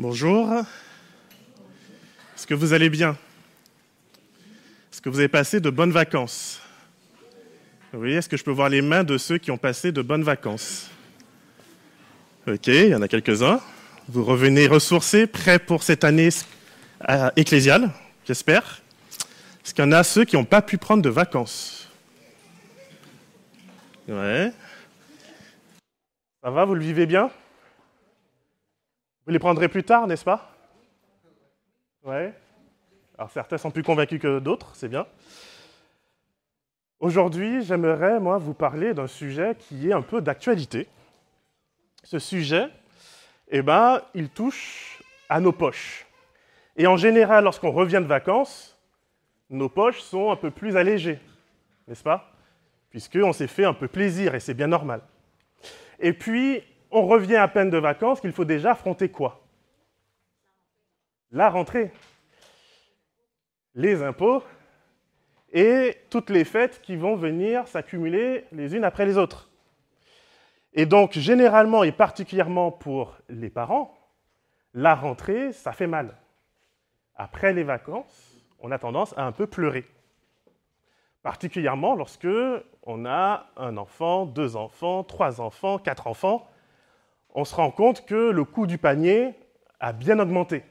Bonjour. Est-ce que vous allez bien? Est-ce que vous avez passé de bonnes vacances? Oui, est-ce que je peux voir les mains de ceux qui ont passé de bonnes vacances? Ok, il y en a quelques-uns. Vous revenez ressourcés, prêts pour cette année ecclésiale, j'espère. Est-ce qu'il y en a ceux qui n'ont pas pu prendre de vacances? Ouais. Ça va, vous le vivez bien? Vous les prendrez plus tard, n'est-ce pas? Ouais. Alors certains sont plus convaincus que d'autres, c'est bien. Aujourd'hui, j'aimerais, moi, vous parler d'un sujet qui est un peu d'actualité. Ce sujet, eh ben, il touche à nos poches. Et en général, lorsqu'on revient de vacances, nos poches sont un peu plus allégées, n'est-ce pas? Puisqu'on s'est fait un peu plaisir et c'est bien normal. Et puis, on revient à peine de vacances qu'il faut déjà affronter quoi? La rentrée. Les impôts et toutes les fêtes qui vont venir s'accumuler les unes après les autres. Et donc, généralement et particulièrement pour les parents, la rentrée, ça fait mal. Après les vacances, on a tendance à un peu pleurer. Particulièrement lorsque on a un enfant, deux enfants, trois enfants, quatre enfants, on se rend compte que le coût du panier a bien augmenté.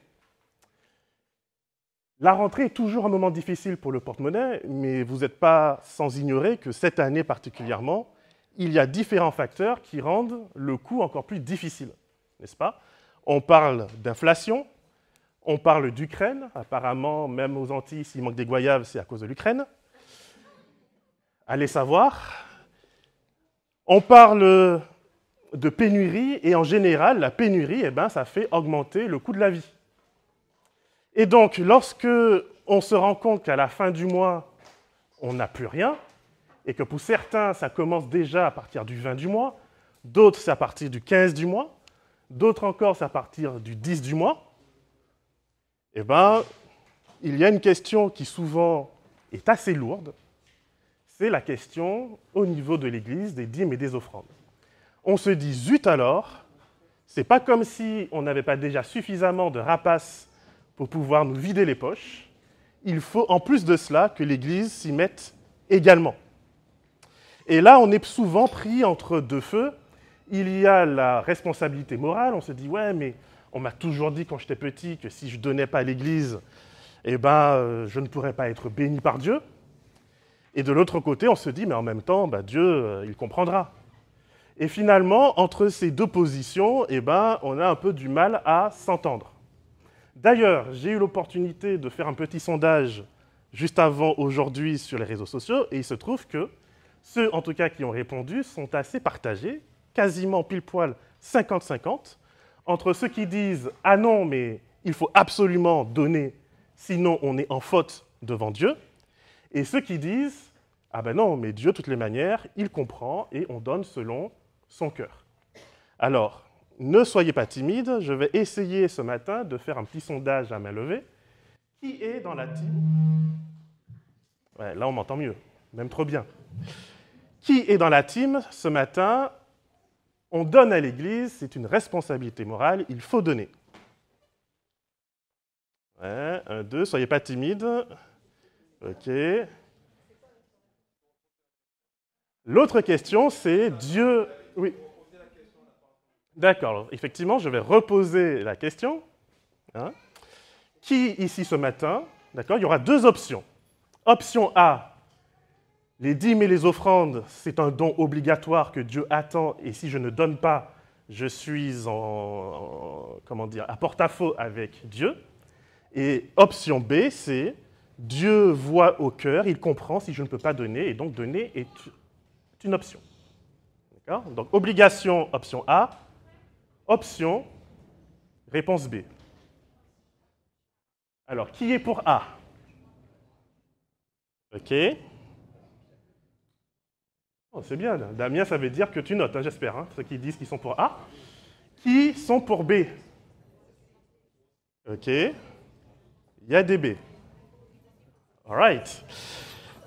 La rentrée est toujours un moment difficile pour le porte-monnaie, mais vous n'êtes pas sans ignorer que cette année particulièrement, il y a différents facteurs qui rendent le coût encore plus difficile, n'est-ce pas? On parle d'inflation, on parle d'Ukraine, apparemment, même aux Antilles, s'il manque des goyaves, c'est à cause de l'Ukraine. Allez savoir. On parle de pénurie, et en général, la pénurie, eh ben, ça fait augmenter le coût de la vie. Et donc, lorsque on se rend compte qu'à la fin du mois, on n'a plus rien, et que pour certains, ça commence déjà à partir du 20 du mois, d'autres, c'est à partir du 15 du mois, d'autres encore, c'est à partir du 10 du mois, eh bien, il y a une question qui souvent est assez lourde, c'est la question au niveau de l'Église des dîmes et des offrandes. On se dit, zut alors, c'est pas comme si on n'avait pas déjà suffisamment de rapaces pour pouvoir nous vider les poches, il faut en plus de cela que l'Église s'y mette également. Et là, on est souvent pris entre deux feux. Il y a la responsabilité morale, on se dit, ouais, mais on m'a toujours dit quand j'étais petit que si je ne donnais pas à l'Église, eh ben, euh, je ne pourrais pas être béni par Dieu. Et de l'autre côté, on se dit, mais en même temps, bah, Dieu, euh, il comprendra. Et finalement, entre ces deux positions, eh ben, on a un peu du mal à s'entendre. D'ailleurs, j'ai eu l'opportunité de faire un petit sondage juste avant aujourd'hui sur les réseaux sociaux, et il se trouve que ceux, en tout cas, qui ont répondu sont assez partagés, quasiment pile poil 50-50, entre ceux qui disent Ah non, mais il faut absolument donner, sinon on est en faute devant Dieu, et ceux qui disent Ah ben non, mais Dieu, de toutes les manières, il comprend et on donne selon son cœur. Alors, ne soyez pas timide, je vais essayer ce matin de faire un petit sondage à main levée. Qui est dans la team? Là, on m'entend mieux, même trop bien. Qui est dans la team ce matin? On donne à l'Église, c'est une responsabilité morale, il faut donner. Un, deux, soyez pas timide. OK. L'autre question, c'est Dieu. Oui. D'accord, effectivement, je vais reposer la question. Hein. Qui ici ce matin, d'accord, il y aura deux options. Option A, les dîmes et les offrandes, c'est un don obligatoire que Dieu attend, et si je ne donne pas, je suis en, comment dire, à porte-à-faux avec Dieu. Et option B, c'est Dieu voit au cœur, il comprend si je ne peux pas donner, et donc donner est une option. Donc obligation, option A. Option, réponse B. Alors, qui est pour A? OK. Oh, c'est bien, Damien, ça veut dire que tu notes, hein, j'espère, hein, ceux qui disent qu'ils sont pour A. Qui sont pour B? OK. Il y a des B. All right.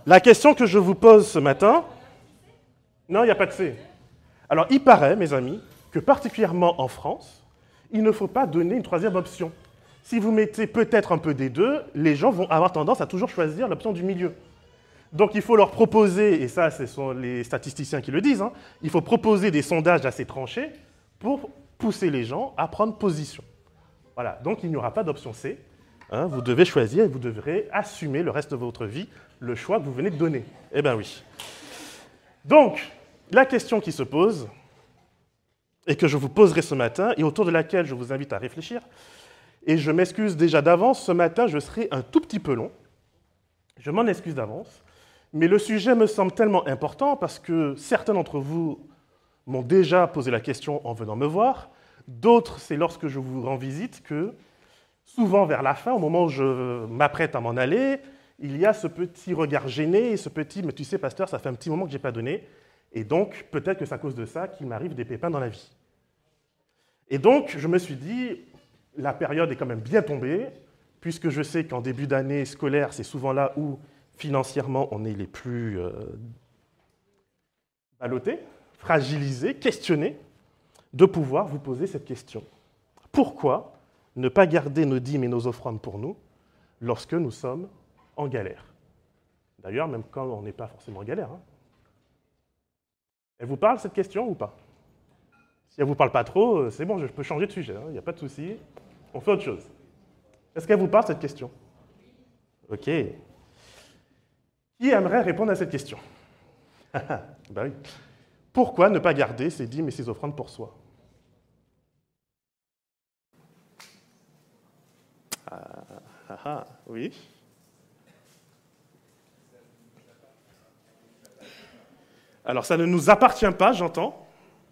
La question que je vous pose ce matin, non, il n'y a pas de C. Alors, il paraît, mes amis, que particulièrement en France, il ne faut pas donner une troisième option. Si vous mettez peut-être un peu des deux, les gens vont avoir tendance à toujours choisir l'option du milieu. Donc il faut leur proposer, et ça ce sont les statisticiens qui le disent, hein, il faut proposer des sondages assez tranchés pour pousser les gens à prendre position. Voilà, donc il n'y aura pas d'option C. Hein, vous devez choisir et vous devrez assumer le reste de votre vie le choix que vous venez de donner. Eh bien oui. Donc, la question qui se pose, et que je vous poserai ce matin, et autour de laquelle je vous invite à réfléchir, et je m'excuse déjà d'avance, ce matin je serai un tout petit peu long, je m'en excuse d'avance, mais le sujet me semble tellement important parce que certains d'entre vous m'ont déjà posé la question en venant me voir, d'autres c'est lorsque je vous rends visite que souvent vers la fin, au moment où je m'apprête à m'en aller, il y a ce petit regard gêné ce petit, mais tu sais, pasteur, ça fait un petit moment que je n'ai pas donné, et donc peut-être que c'est à cause de ça qu'il m'arrive des pépins dans la vie. Et donc, je me suis dit, la période est quand même bien tombée, puisque je sais qu'en début d'année scolaire, c'est souvent là où financièrement on est les plus euh, ballottés, fragilisés, questionnés, de pouvoir vous poser cette question. Pourquoi ne pas garder nos dîmes et nos offrandes pour nous lorsque nous sommes en galère? D'ailleurs, même quand on n'est pas forcément en galère. Hein. Elle vous parle cette question ou pas? Si elle ne vous parle pas trop, euh, c'est bon, je peux changer de sujet, il hein, n'y a pas de souci. On fait autre chose. Est-ce qu'elle vous parle cette question? Ok. Qui aimerait répondre à cette question? Ben oui. Pourquoi ne pas garder ses dîmes et ses offrandes pour soi? Ah, ah, ah, oui. Alors ça ne nous appartient pas, j'entends.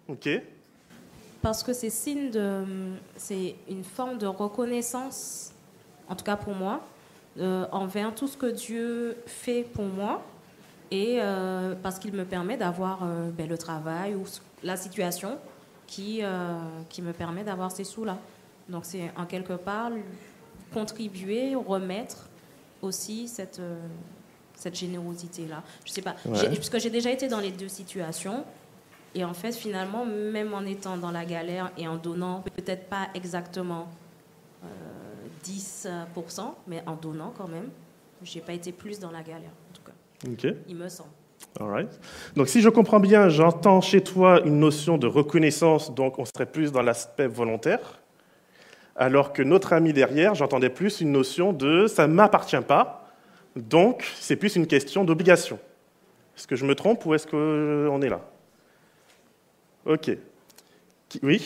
Ok. Parce que c'est signe de, c'est une forme de reconnaissance, en tout cas pour moi, euh, envers tout ce que Dieu fait pour moi, et euh, parce qu'il me permet d'avoir euh, ben, le travail ou la situation qui qui me permet d'avoir ces sous là. Donc c'est en quelque part contribuer, remettre aussi cette cette générosité-là. Je sais pas, parce que j'ai déjà été dans les deux situations. Et en fait, finalement, même en étant dans la galère et en donnant peut-être pas exactement 10%, euh, mais en donnant quand même, j'ai pas été plus dans la galère, en tout cas. Il me semble. All right. Donc, si je comprends bien, j'entends chez toi une notion de reconnaissance, donc on serait plus dans l'aspect volontaire, alors que notre ami derrière, j'entendais plus une notion de ça ne m'appartient pas, donc, c'est plus une question d'obligation. Est-ce que je me trompe ou est-ce qu'on est là? Ok. Oui?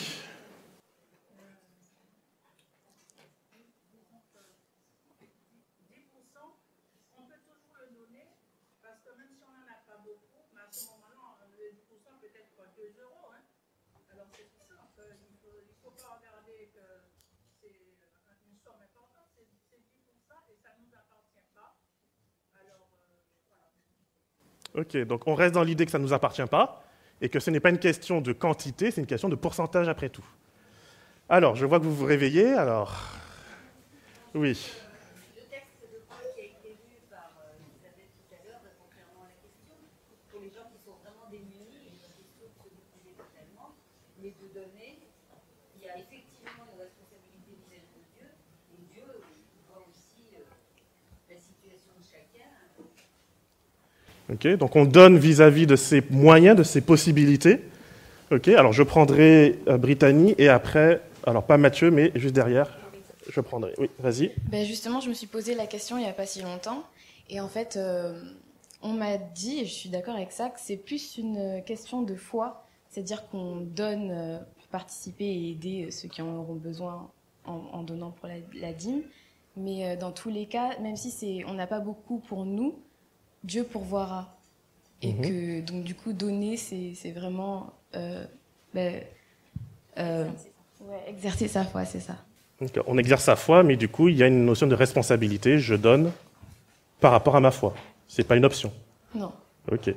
Ok, donc on reste dans l'idée que ça ne nous appartient pas et que ce n'est pas une question de quantité, c'est une question de pourcentage après tout. Alors, je vois que vous vous réveillez, alors. Oui. Le texte de Paul qui a été lu par Elisabeth tout à l'heure, concernant la question, pour les gens qui sont vraiment démunis, et une question de se déposer totalement, mais de donner, il y a effectivement une responsabilité vis-à-vis de Dieu, et Dieu voit aussi la situation de chacun donc on donne vis-à-vis de ses moyens, de ses possibilités. alors je prendrai euh, Brittany et après, alors pas Mathieu, mais juste derrière, je prendrai. Oui, vas-y. Ben justement, je me suis posé la question il n'y a pas si longtemps. Et en fait, euh, on m'a dit, et je suis d'accord avec ça, que c'est plus une question de foi. C'est-à-dire qu'on donne euh, pour participer et aider ceux qui en auront besoin en, donnant pour la dîme. Mais dans tous les cas, même si on n'a pas beaucoup pour nous, Dieu pourvoira. Et mhm. que, donc, du coup, donner, c'est vraiment. Euh, ben, euh, exercer sa foi, c'est ça. on exerce sa foi, mais du coup, il y a une notion de responsabilité. Je donne par rapport à ma foi. C'est pas une option. Non. Ok.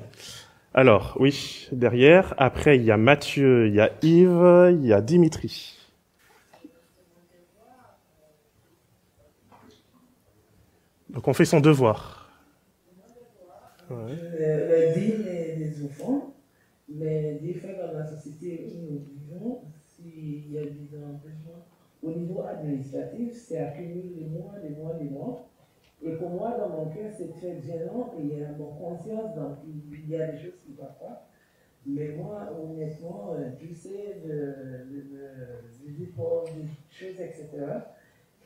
Alors, oui, derrière. Après, il y a Mathieu, il y a Yves, il y a Dimitri. Donc, on fait son devoir ouais. les dîmes et les enfants. Mais des fois, dans la société où nous vivons, s'il y a des besoins administratif, c'est accumuler des mois, des mois, mois. Et pour moi, dans mon cœur, c'est très gênant et il y a mon conscience, donc il y a des choses qui ne vont pas. Mais moi, honnêtement, euh, tu sais, de, de, de, des choses, etc.,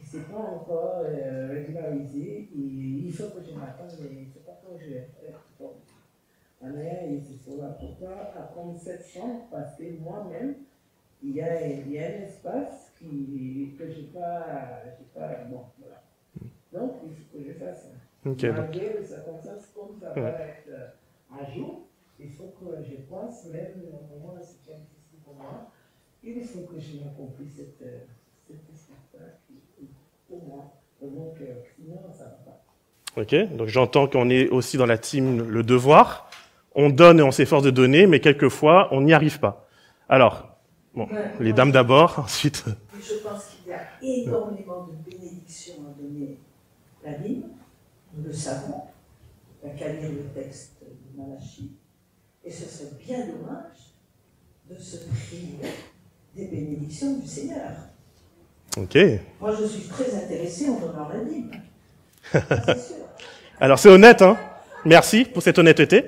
qui ne sont pas encore euh, régularisées. Et il faut que je m'attende, mais je ne sais pas quand je vais faire. En ayant et c'est cela. Pourquoi apprendre 700 Parce que moi-même, il y, a, il y a un espace qui, que je n'ai pas, pas. Bon, voilà. Donc, il faut que je fasse ça. Okay, Malgré les circonstances, comme ça va être euh, à jour, il faut que je pense, même au moment où c'est difficile pour moi, il faut que je m'accomplisse cette, cette Ok, donc j'entends qu'on est aussi dans la team le devoir. On donne et on s'efforce de donner, mais quelquefois, on n'y arrive pas. Alors, bon, Ouais, les dames d'abord, ensuite. Je pense qu'il y a énormément de bénédictions à donner la Bible, nous le savons. Il n'y a qu'à lire le texte de Malachie. Et ce serait bien dommage de se priver des bénédictions du Seigneur. Ok. Moi, je suis très intéressé la Bible. Sûr. Alors c'est honnête, hein Merci pour cette honnêteté.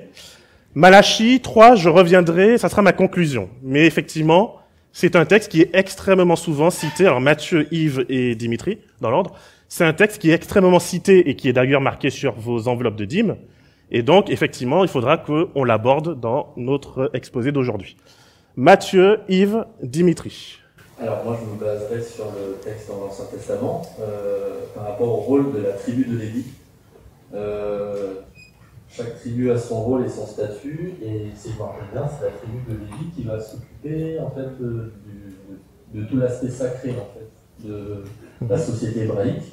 Malachie 3, je reviendrai, ça sera ma conclusion. Mais effectivement, c'est un texte qui est extrêmement souvent cité. Alors Matthieu, Yves et Dimitri, dans l'ordre, c'est un texte qui est extrêmement cité et qui est d'ailleurs marqué sur vos enveloppes de dîmes. Et donc, effectivement, il faudra qu'on l'aborde dans notre exposé d'aujourd'hui. Matthieu, Yves, Dimitri. Alors moi je me baserai sur le texte dans l'Ancien Testament euh, par rapport au rôle de la tribu de Lévi. Euh, chaque tribu a son rôle et son statut, et si bien, c'est la tribu de Lévi qui va s'occuper en fait de, du- de tout l'aspect sacré en fait de la société hébraïque.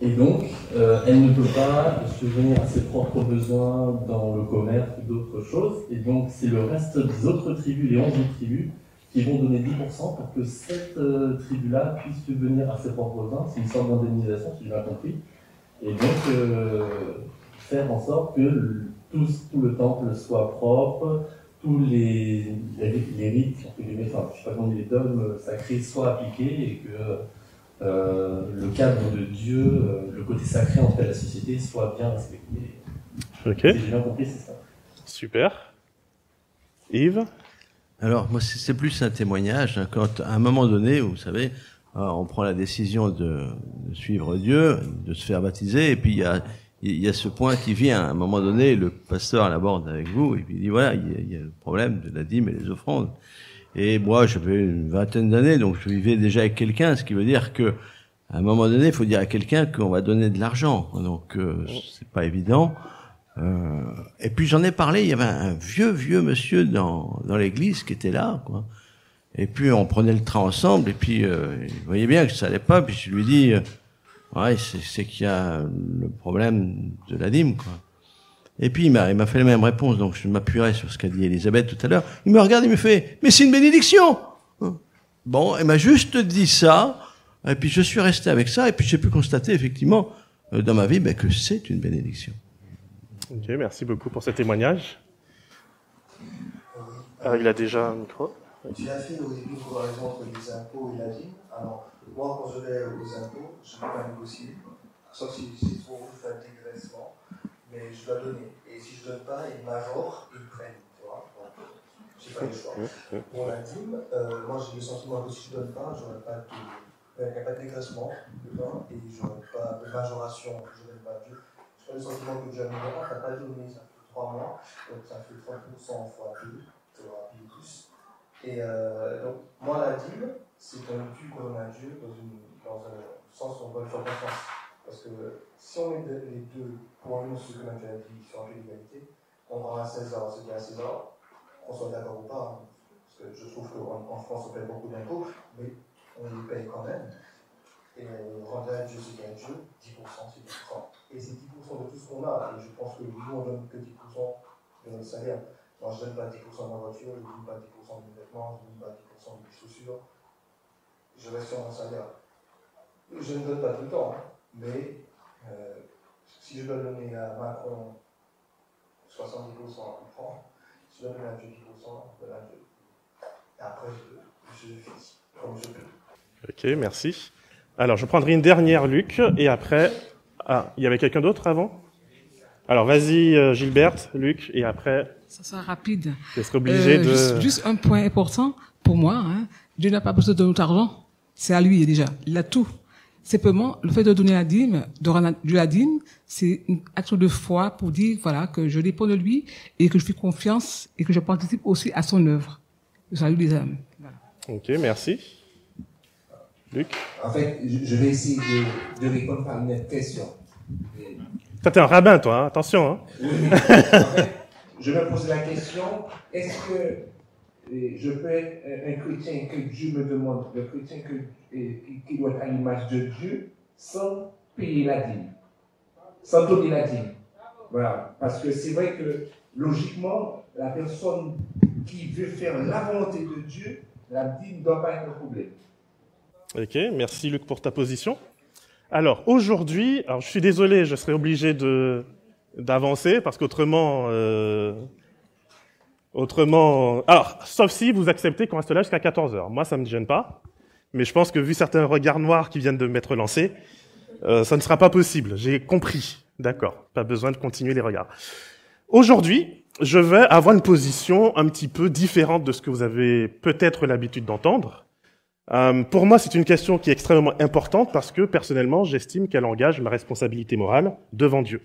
Et donc, euh, elle ne peut pas subvenir à ses propres besoins dans le commerce ou d'autres choses. Et donc, c'est le reste des autres tribus, les 11 autres tribus, qui vont donner 10% pour que cette euh, tribu-là puisse subvenir à ses propres besoins. C'est une sorte d'indemnisation, si j'ai bien compris. Et donc, euh, faire en sorte que le- tout, tout le temple soit propre, tous les, les, les rites, enfin, je sais pas comment dire, les dogmes sacrés soient appliqués et que euh, le cadre de Dieu, euh, le côté sacré en fait de la société soit bien respecté. Ok, Si j'ai bien compris, c'est ça. super. Yves? Alors, moi, c'est plus un témoignage. hein, quand, à un moment donné, vous savez, euh, on prend la décision de, de suivre Dieu, de se faire baptiser, et puis il y a, il y a ce point qui vient. À un moment donné, le pasteur l'aborde avec vous, et puis il dit voilà, il y, a, il y a le problème de la dîme et des offrandes. Et moi, j'avais une vingtaine d'années, donc je vivais déjà avec quelqu'un, ce qui veut dire que à un moment donné, il faut dire à quelqu'un qu'on va donner de l'argent. Donc, euh, c'est pas évident. Euh, et puis j'en ai parlé, il y avait un vieux, vieux monsieur dans, dans l'église qui était là, quoi. Et puis on prenait le train ensemble, et puis euh, il voyait bien que ça allait pas, puis je lui dis, euh, ouais, c'est, qu'il y a le problème de la dîme, quoi. Et puis il m'a, il m'a fait la même réponse, donc je m'appuierai sur ce qu'a dit Elisabeth tout à l'heure. Il me regarde, il me fait, mais c'est une bénédiction Bon, elle m'a juste dit ça, et puis je suis resté avec ça, et puis j'ai pu constater effectivement euh, dans ma vie ben, que c'est une bénédiction. Ok, merci beaucoup pour ce témoignage. Ah, il a déjà un micro. Tu as fait au début une comparaison entre les impôts et la dîme. Alors, moi, quand je vais aux impôts, je ne peux pas négocier, sauf si c'est trop fais un dégraissement, mais je dois donner. Et si je ne donne pas, ils majorent, ils prennent. Tu vois j'ai pas le choix. Pour la dîme, euh, moi j'ai le sentiment que si je ne donne pas, je n'aurai pas de. Il n'y a pas de dégraissement et je n'aurai pas de majoration, je ne donne pas Dieu. Le sentiment que a mis tu n'as pas donné, ça fait 3 mois, donc ça fait 30% fois 2, tu auras payé plus. Et euh, donc, moi, la dîme, c'est un dû qu'on à Dieu dans, un sens où on doit le faire confiance. Parce que si on met les deux pour nous, ce que Dieu a dit sur un peu d'égalité, on rend à César ce qui est à César, qu'on soit d'accord ou pas. hein. Parce que je trouve qu'en en France, on paye beaucoup d'impôts, mais on les paye quand même. Et on à Dieu ce qui est à Dieu, 10%, c'est 10%. Et c'est 10% de tout ce qu'on a. Et je pense que nous, on donne que 10% de notre salaire. Moi, je ne donne pas 10% de ma voiture, je ne donne pas 10% de mes vêtements, je ne donne pas 10% de mes chaussures. Je reste sur mon salaire. Je ne donne pas tout le temps, hein, mais euh, si je dois donner à Macron 70%, il prend. Si je dois donner à Dieu 10%, je. Et après, je, je fais comme je peux. Ok, merci. Alors, je prendrai une dernière, Luc, et après... Ah, il y avait quelqu'un d'autre avant? Alors, vas-y, euh, Gilberte, Luc, et après, Ça sera rapide. je serai obligé Euh, de... juste, juste un point important pour moi. Hein. Dieu n'a pas besoin de notre argent. C'est à lui déjà. Il a tout. Simplement, le fait de donner la dîme, de rendre Dieu la dîme, c'est un acte de foi pour dire voilà que je dépends de lui et que je fais confiance et que je participe aussi à son œuvre. Le salut des âmes. Voilà. Ok, merci. Luc En fait, je vais essayer de, de répondre par une question. Toi, t'es un rabbin, toi, hein attention. Hein Oui, oui. En fait, je me pose la question, est-ce que euh, je peux être un- chrétien que Dieu me demande, le chrétien que, euh, qui, qui doit être à l'image de Dieu, sans payer la dîme, sans donner la dîme Voilà, parce que c'est vrai que logiquement, la personne qui veut faire la volonté de Dieu, la dîme ne doit pas être un problème. Ok, merci Luc pour ta position. Alors aujourd'hui, alors je suis désolé, je serai obligé de d'avancer parce qu'autrement, euh, autrement, alors sauf si vous acceptez qu'on reste là jusqu'à 14 heures. Moi, ça me gêne pas, mais je pense que vu certains regards noirs qui viennent de m'être lancés, euh, ça ne sera pas possible. J'ai compris, d'accord. Pas besoin de continuer les regards. Aujourd'hui, je vais avoir une position un petit peu différente de ce que vous avez peut-être l'habitude d'entendre. Euh, pour moi, c'est une question qui est extrêmement importante parce que personnellement, j'estime qu'elle engage ma responsabilité morale devant Dieu.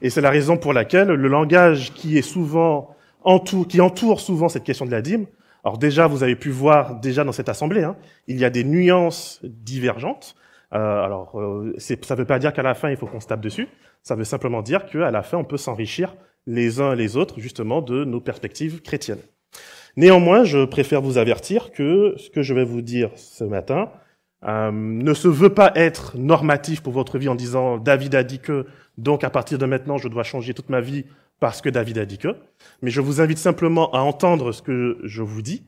Et c'est la raison pour laquelle le langage qui est souvent entoure, qui entoure souvent cette question de la dîme. Alors déjà, vous avez pu voir déjà dans cette assemblée, hein, il y a des nuances divergentes. Euh, alors, euh, ça ne veut pas dire qu'à la fin il faut qu'on se tape dessus. Ça veut simplement dire qu'à la fin on peut s'enrichir les uns les autres justement de nos perspectives chrétiennes. Néanmoins, je préfère vous avertir que ce que je vais vous dire ce matin euh, ne se veut pas être normatif pour votre vie en disant David a dit que, donc à partir de maintenant, je dois changer toute ma vie parce que David a dit que. Mais je vous invite simplement à entendre ce que je vous dis.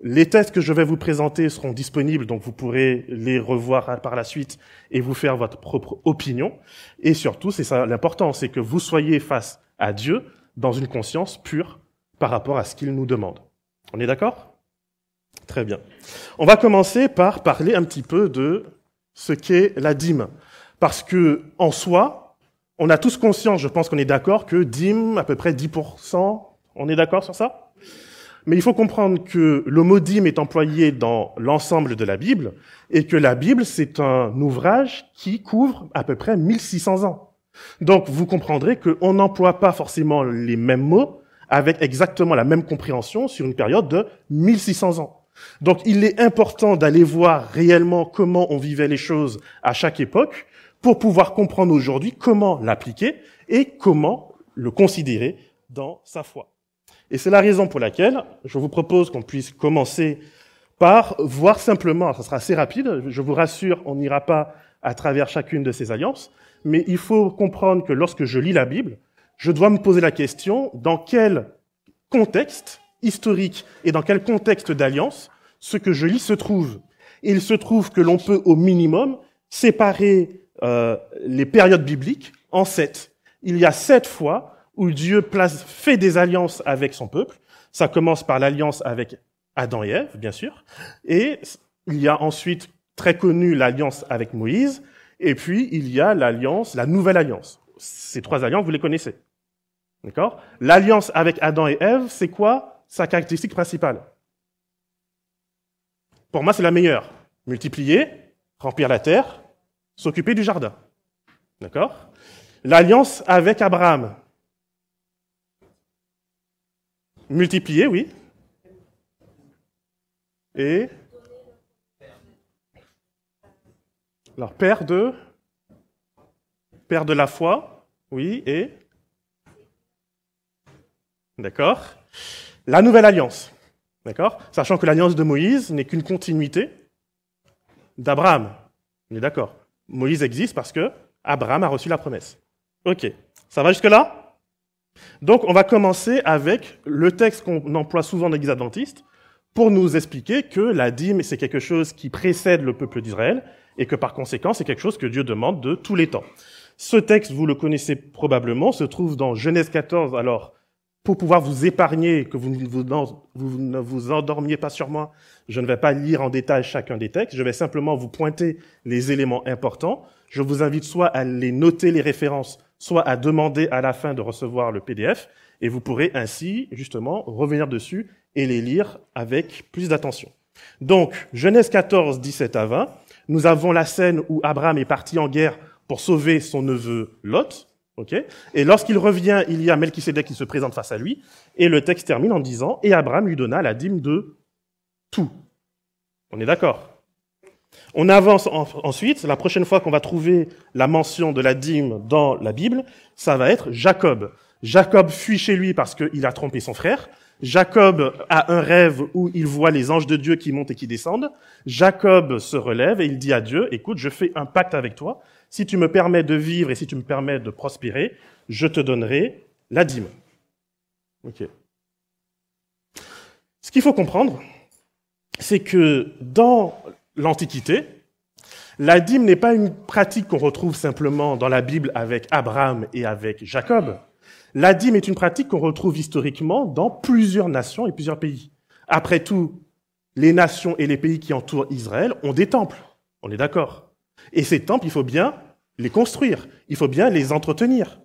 Les tests que je vais vous présenter seront disponibles, donc vous pourrez les revoir par la suite et vous faire votre propre opinion. Et surtout, c'est ça l'important, c'est que vous soyez face à Dieu dans une conscience pure par rapport à ce qu'il nous demande. On est d'accord? Très bien. On va commencer par parler un petit peu de ce qu'est la dîme. Parce que, en soi, on a tous conscience, je pense qu'on est d'accord, que dîme, à peu près 10%, on est d'accord sur ça? Mais il faut comprendre que le mot dîme est employé dans l'ensemble de la Bible, et que la Bible, c'est un ouvrage qui couvre à peu près 1600 ans. Donc, vous comprendrez qu'on n'emploie pas forcément les mêmes mots avec exactement la même compréhension sur une période de 1600 ans. Donc il est important d'aller voir réellement comment on vivait les choses à chaque époque pour pouvoir comprendre aujourd'hui comment l'appliquer et comment le considérer dans sa foi. Et c'est la raison pour laquelle je vous propose qu'on puisse commencer par voir simplement, ça sera assez rapide, je vous rassure, on n'ira pas à travers chacune de ces alliances, mais il faut comprendre que lorsque je lis la Bible, je dois me poser la question dans quel contexte historique et dans quel contexte d'alliance ce que je lis se trouve. Il se trouve que l'on peut au minimum séparer euh, les périodes bibliques en sept. Il y a sept fois où Dieu place, fait des alliances avec son peuple. Ça commence par l'alliance avec Adam et Ève, bien sûr. Et il y a ensuite, très connu, l'alliance avec Moïse. Et puis, il y a l'alliance, la nouvelle alliance. Ces trois alliances, vous les connaissez. D'accord? L'alliance avec Adam et Ève, c'est quoi? Sa caractéristique principale Pour moi, c'est la meilleure. Multiplier, remplir la terre, s'occuper du jardin. D'accord? L'alliance avec Abraham. Multiplier, oui. Et alors père de père de la foi, oui, et D'accord? La nouvelle alliance. D'accord? Sachant que l'alliance de Moïse n'est qu'une continuité d'Abraham. On est d'accord Moïse existe parce que Abraham a reçu la promesse. Ok. Ça va jusque-là? Donc, on va commencer avec le texte qu'on emploie souvent dans l'Église adventiste pour nous expliquer que la dîme, c'est quelque chose qui précède le peuple d'Israël et que par conséquent, c'est quelque chose que Dieu demande de tous les temps. Ce texte, vous le connaissez probablement, se trouve dans Genèse 14. Alors, pour pouvoir vous épargner, que vous ne vous, endormiez pas sur moi, je ne vais pas lire en détail chacun des textes, je vais simplement vous pointer les éléments importants. Je vous invite soit à les noter les références, soit à demander à la fin de recevoir le PDF, et vous pourrez ainsi justement revenir dessus et les lire avec plus d'attention. Donc, Genèse 14, 17 à 20, nous avons la scène où Abraham est parti en guerre pour sauver son neveu Lot. Okay et lorsqu'il revient, il y a Melchisedec qui se présente face à lui, et le texte termine en disant, et Abraham lui donna la dîme de tout. On est d'accord? On avance ensuite, la prochaine fois qu'on va trouver la mention de la dîme dans la Bible, ça va être Jacob. Jacob fuit chez lui parce qu'il a trompé son frère. Jacob a un rêve où il voit les anges de Dieu qui montent et qui descendent. Jacob se relève et il dit à Dieu, écoute, je fais un pacte avec toi. Si tu me permets de vivre et si tu me permets de prospérer, je te donnerai la dîme. Ce qu'il faut comprendre, c'est que dans l'Antiquité, la dîme n'est pas une pratique qu'on retrouve simplement dans la Bible avec Abraham et avec Jacob. La dîme est une pratique qu'on retrouve historiquement dans plusieurs nations et plusieurs pays. Après tout, les nations et les pays qui entourent Israël ont des temples. On est d'accord. Et ces temples, il faut bien les construire. Il faut bien les entretenir.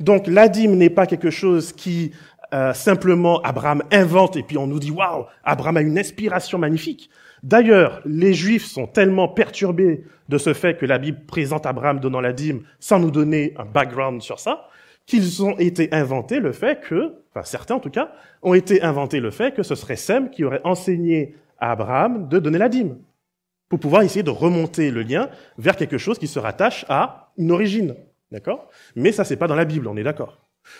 Donc la dîme n'est pas quelque chose qui euh, simplement Abraham invente et puis on nous dit waouh, Abraham a une inspiration magnifique. D'ailleurs, les Juifs sont tellement perturbés de ce fait que la Bible présente Abraham donnant la dîme sans nous donner un background sur ça, qu'ils ont été inventés le fait que, enfin certains en tout cas, ont été inventés le fait que ce serait Sem qui aurait enseigné à Abraham de donner la dîme, pour pouvoir essayer de remonter le lien vers quelque chose qui se rattache à une origine, d'accord? Mais ça c'est pas dans la Bible, on est d'accord.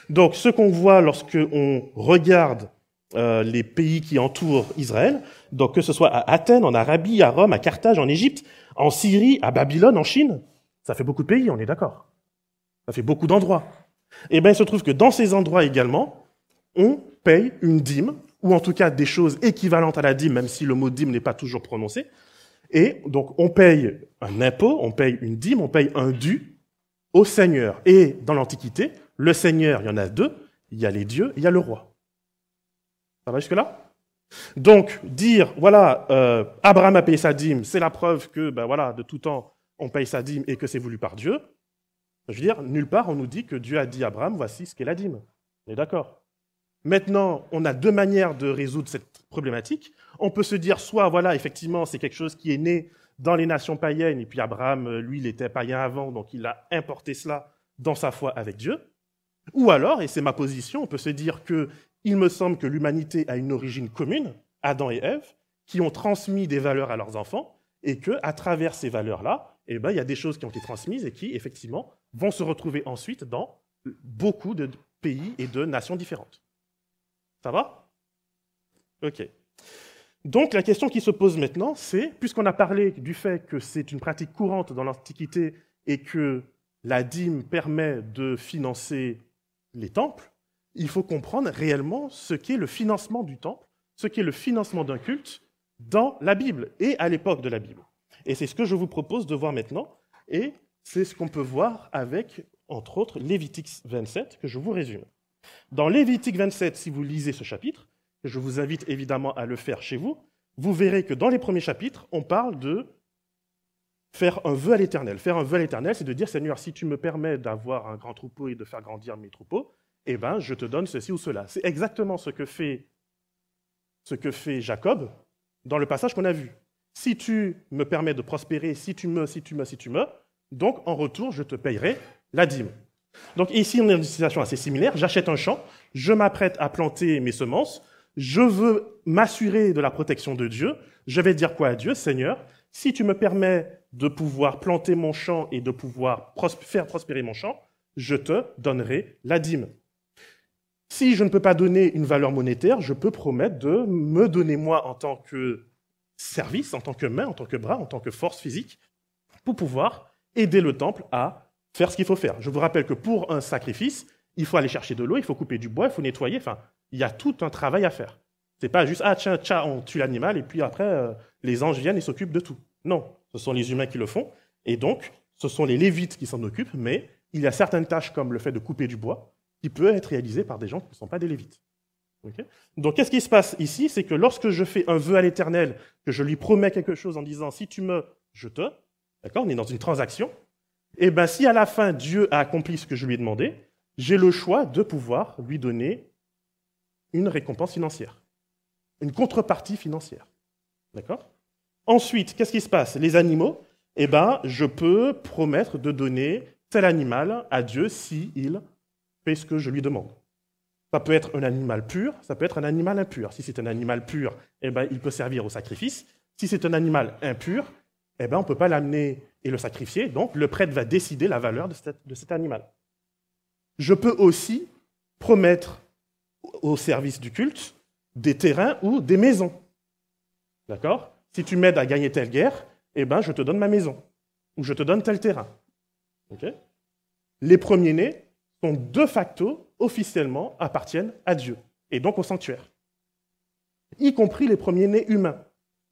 Donc, ce qu'on voit lorsque on regarde euh, les pays qui entourent Israël, donc que ce soit à Athènes, en Arabie, à Rome, à Carthage, en Égypte, en Syrie, à Babylone, en Chine, ça fait beaucoup de pays, on est d'accord. Ça fait beaucoup d'endroits. Eh bien, il se trouve que dans ces endroits également, on paye une dîme, ou en tout cas des choses équivalentes à la dîme, même si le mot dîme n'est pas toujours prononcé. Et donc, on paye un impôt, on paye une dîme, on paye un dû au Seigneur. Et dans l'Antiquité, le Seigneur, il y en a deux. Il y a les dieux, il y a le roi. Ça va jusque-là? Donc, dire, voilà, euh, Abraham a payé sa dîme, c'est la preuve que, ben voilà, de tout temps, on paye sa dîme et que c'est voulu par Dieu. Je veux dire, nulle part on nous dit que Dieu a dit à Abraham, voici ce qu'est la dîme. On est d'accord Maintenant, on a deux manières de résoudre cette problématique. On peut se dire, soit, voilà, effectivement, c'est quelque chose qui est né dans les nations païennes, et puis Abraham, lui, il était païen avant, donc il a importé cela dans sa foi avec Dieu. Ou alors, et c'est ma position, on peut se dire que il me semble que l'humanité a une origine commune, Adam et Ève, qui ont transmis des valeurs à leurs enfants, et que à travers ces valeurs-là, eh ben, il y a des choses qui ont été transmises et qui, effectivement, vont se retrouver ensuite dans beaucoup de pays et de nations différentes. Ça va? Ok. Donc la question qui se pose maintenant, c'est, puisqu'on a parlé du fait que c'est une pratique courante dans l'Antiquité et que la dîme permet de financer les temples, il faut comprendre réellement ce qu'est le financement du temple, ce qu'est le financement d'un culte dans la Bible et à l'époque de la Bible. Et c'est ce que je vous propose de voir maintenant, et c'est ce qu'on peut voir avec, entre autres, Lévitique 27, que je vous résume. Dans Lévitique 27, si vous lisez ce chapitre, je vous invite évidemment à le faire chez vous, vous verrez que dans les premiers chapitres, on parle de faire un vœu à l'éternel. Faire un vœu à l'éternel, c'est de dire, Seigneur, si tu me permets d'avoir un grand troupeau et de faire grandir mes troupeaux, eh ben, je te donne ceci ou cela. C'est exactement ce que fait, ce que fait Jacob dans le passage qu'on a vu. Si tu me permets de prospérer, si tu me, si tu me, si tu me, donc en retour, je te payerai la dîme. Donc ici, on est dans une situation assez similaire. J'achète un champ, je m'apprête à planter mes semences, je veux m'assurer de la protection de Dieu. Je vais dire quoi à Dieu? Seigneur, si tu me permets de pouvoir planter mon champ et de pouvoir faire prospérer mon champ, je te donnerai la dîme. Si je ne peux pas donner une valeur monétaire, je peux promettre de me donner moi en tant que service, en tant que main, en tant que bras, en tant que force physique, pour pouvoir aider le temple à faire ce qu'il faut faire. Je vous rappelle que pour un sacrifice, il faut aller chercher de l'eau, il faut couper du bois, il faut nettoyer, enfin, il y a tout un travail à faire. C'est pas juste, ah tiens, tiens, on tue l'animal et puis après, euh, les anges viennent et s'occupent de tout. Non, ce sont les humains qui le font, et donc ce sont les lévites qui s'en occupent, mais il y a certaines tâches comme le fait de couper du bois qui peut être réalisé par des gens qui ne sont pas des Lévites. Donc, qu'est-ce qui se passe ici? C'est que lorsque je fais un vœu à l'Éternel, que je lui promets quelque chose en disant si tu me, je te, d'accord On est dans une transaction. Et bien, si à la fin Dieu a accompli ce que je lui ai demandé, j'ai le choix de pouvoir lui donner une récompense financière, une contrepartie financière. D'accord? Ensuite, qu'est-ce qui se passe? Les animaux, eh ben, je peux promettre de donner tel animal à Dieu s'il fait ce que je lui demande. Ça peut être un animal pur, ça peut être un animal impur. Si c'est un animal pur, eh ben, il peut servir au sacrifice. Si c'est un animal impur, eh ben, on ne peut pas l'amener et le sacrifier. Donc, le prêtre va décider la valeur de cet, animal. Je peux aussi promettre au service du culte des terrains ou des maisons. D'accord? Si tu m'aides à gagner telle guerre, eh ben, je te donne ma maison. Ou je te donne tel terrain. Les premiers-nés sont de facto, officiellement, appartiennent à Dieu, et donc au sanctuaire. Y compris les premiers-nés humains.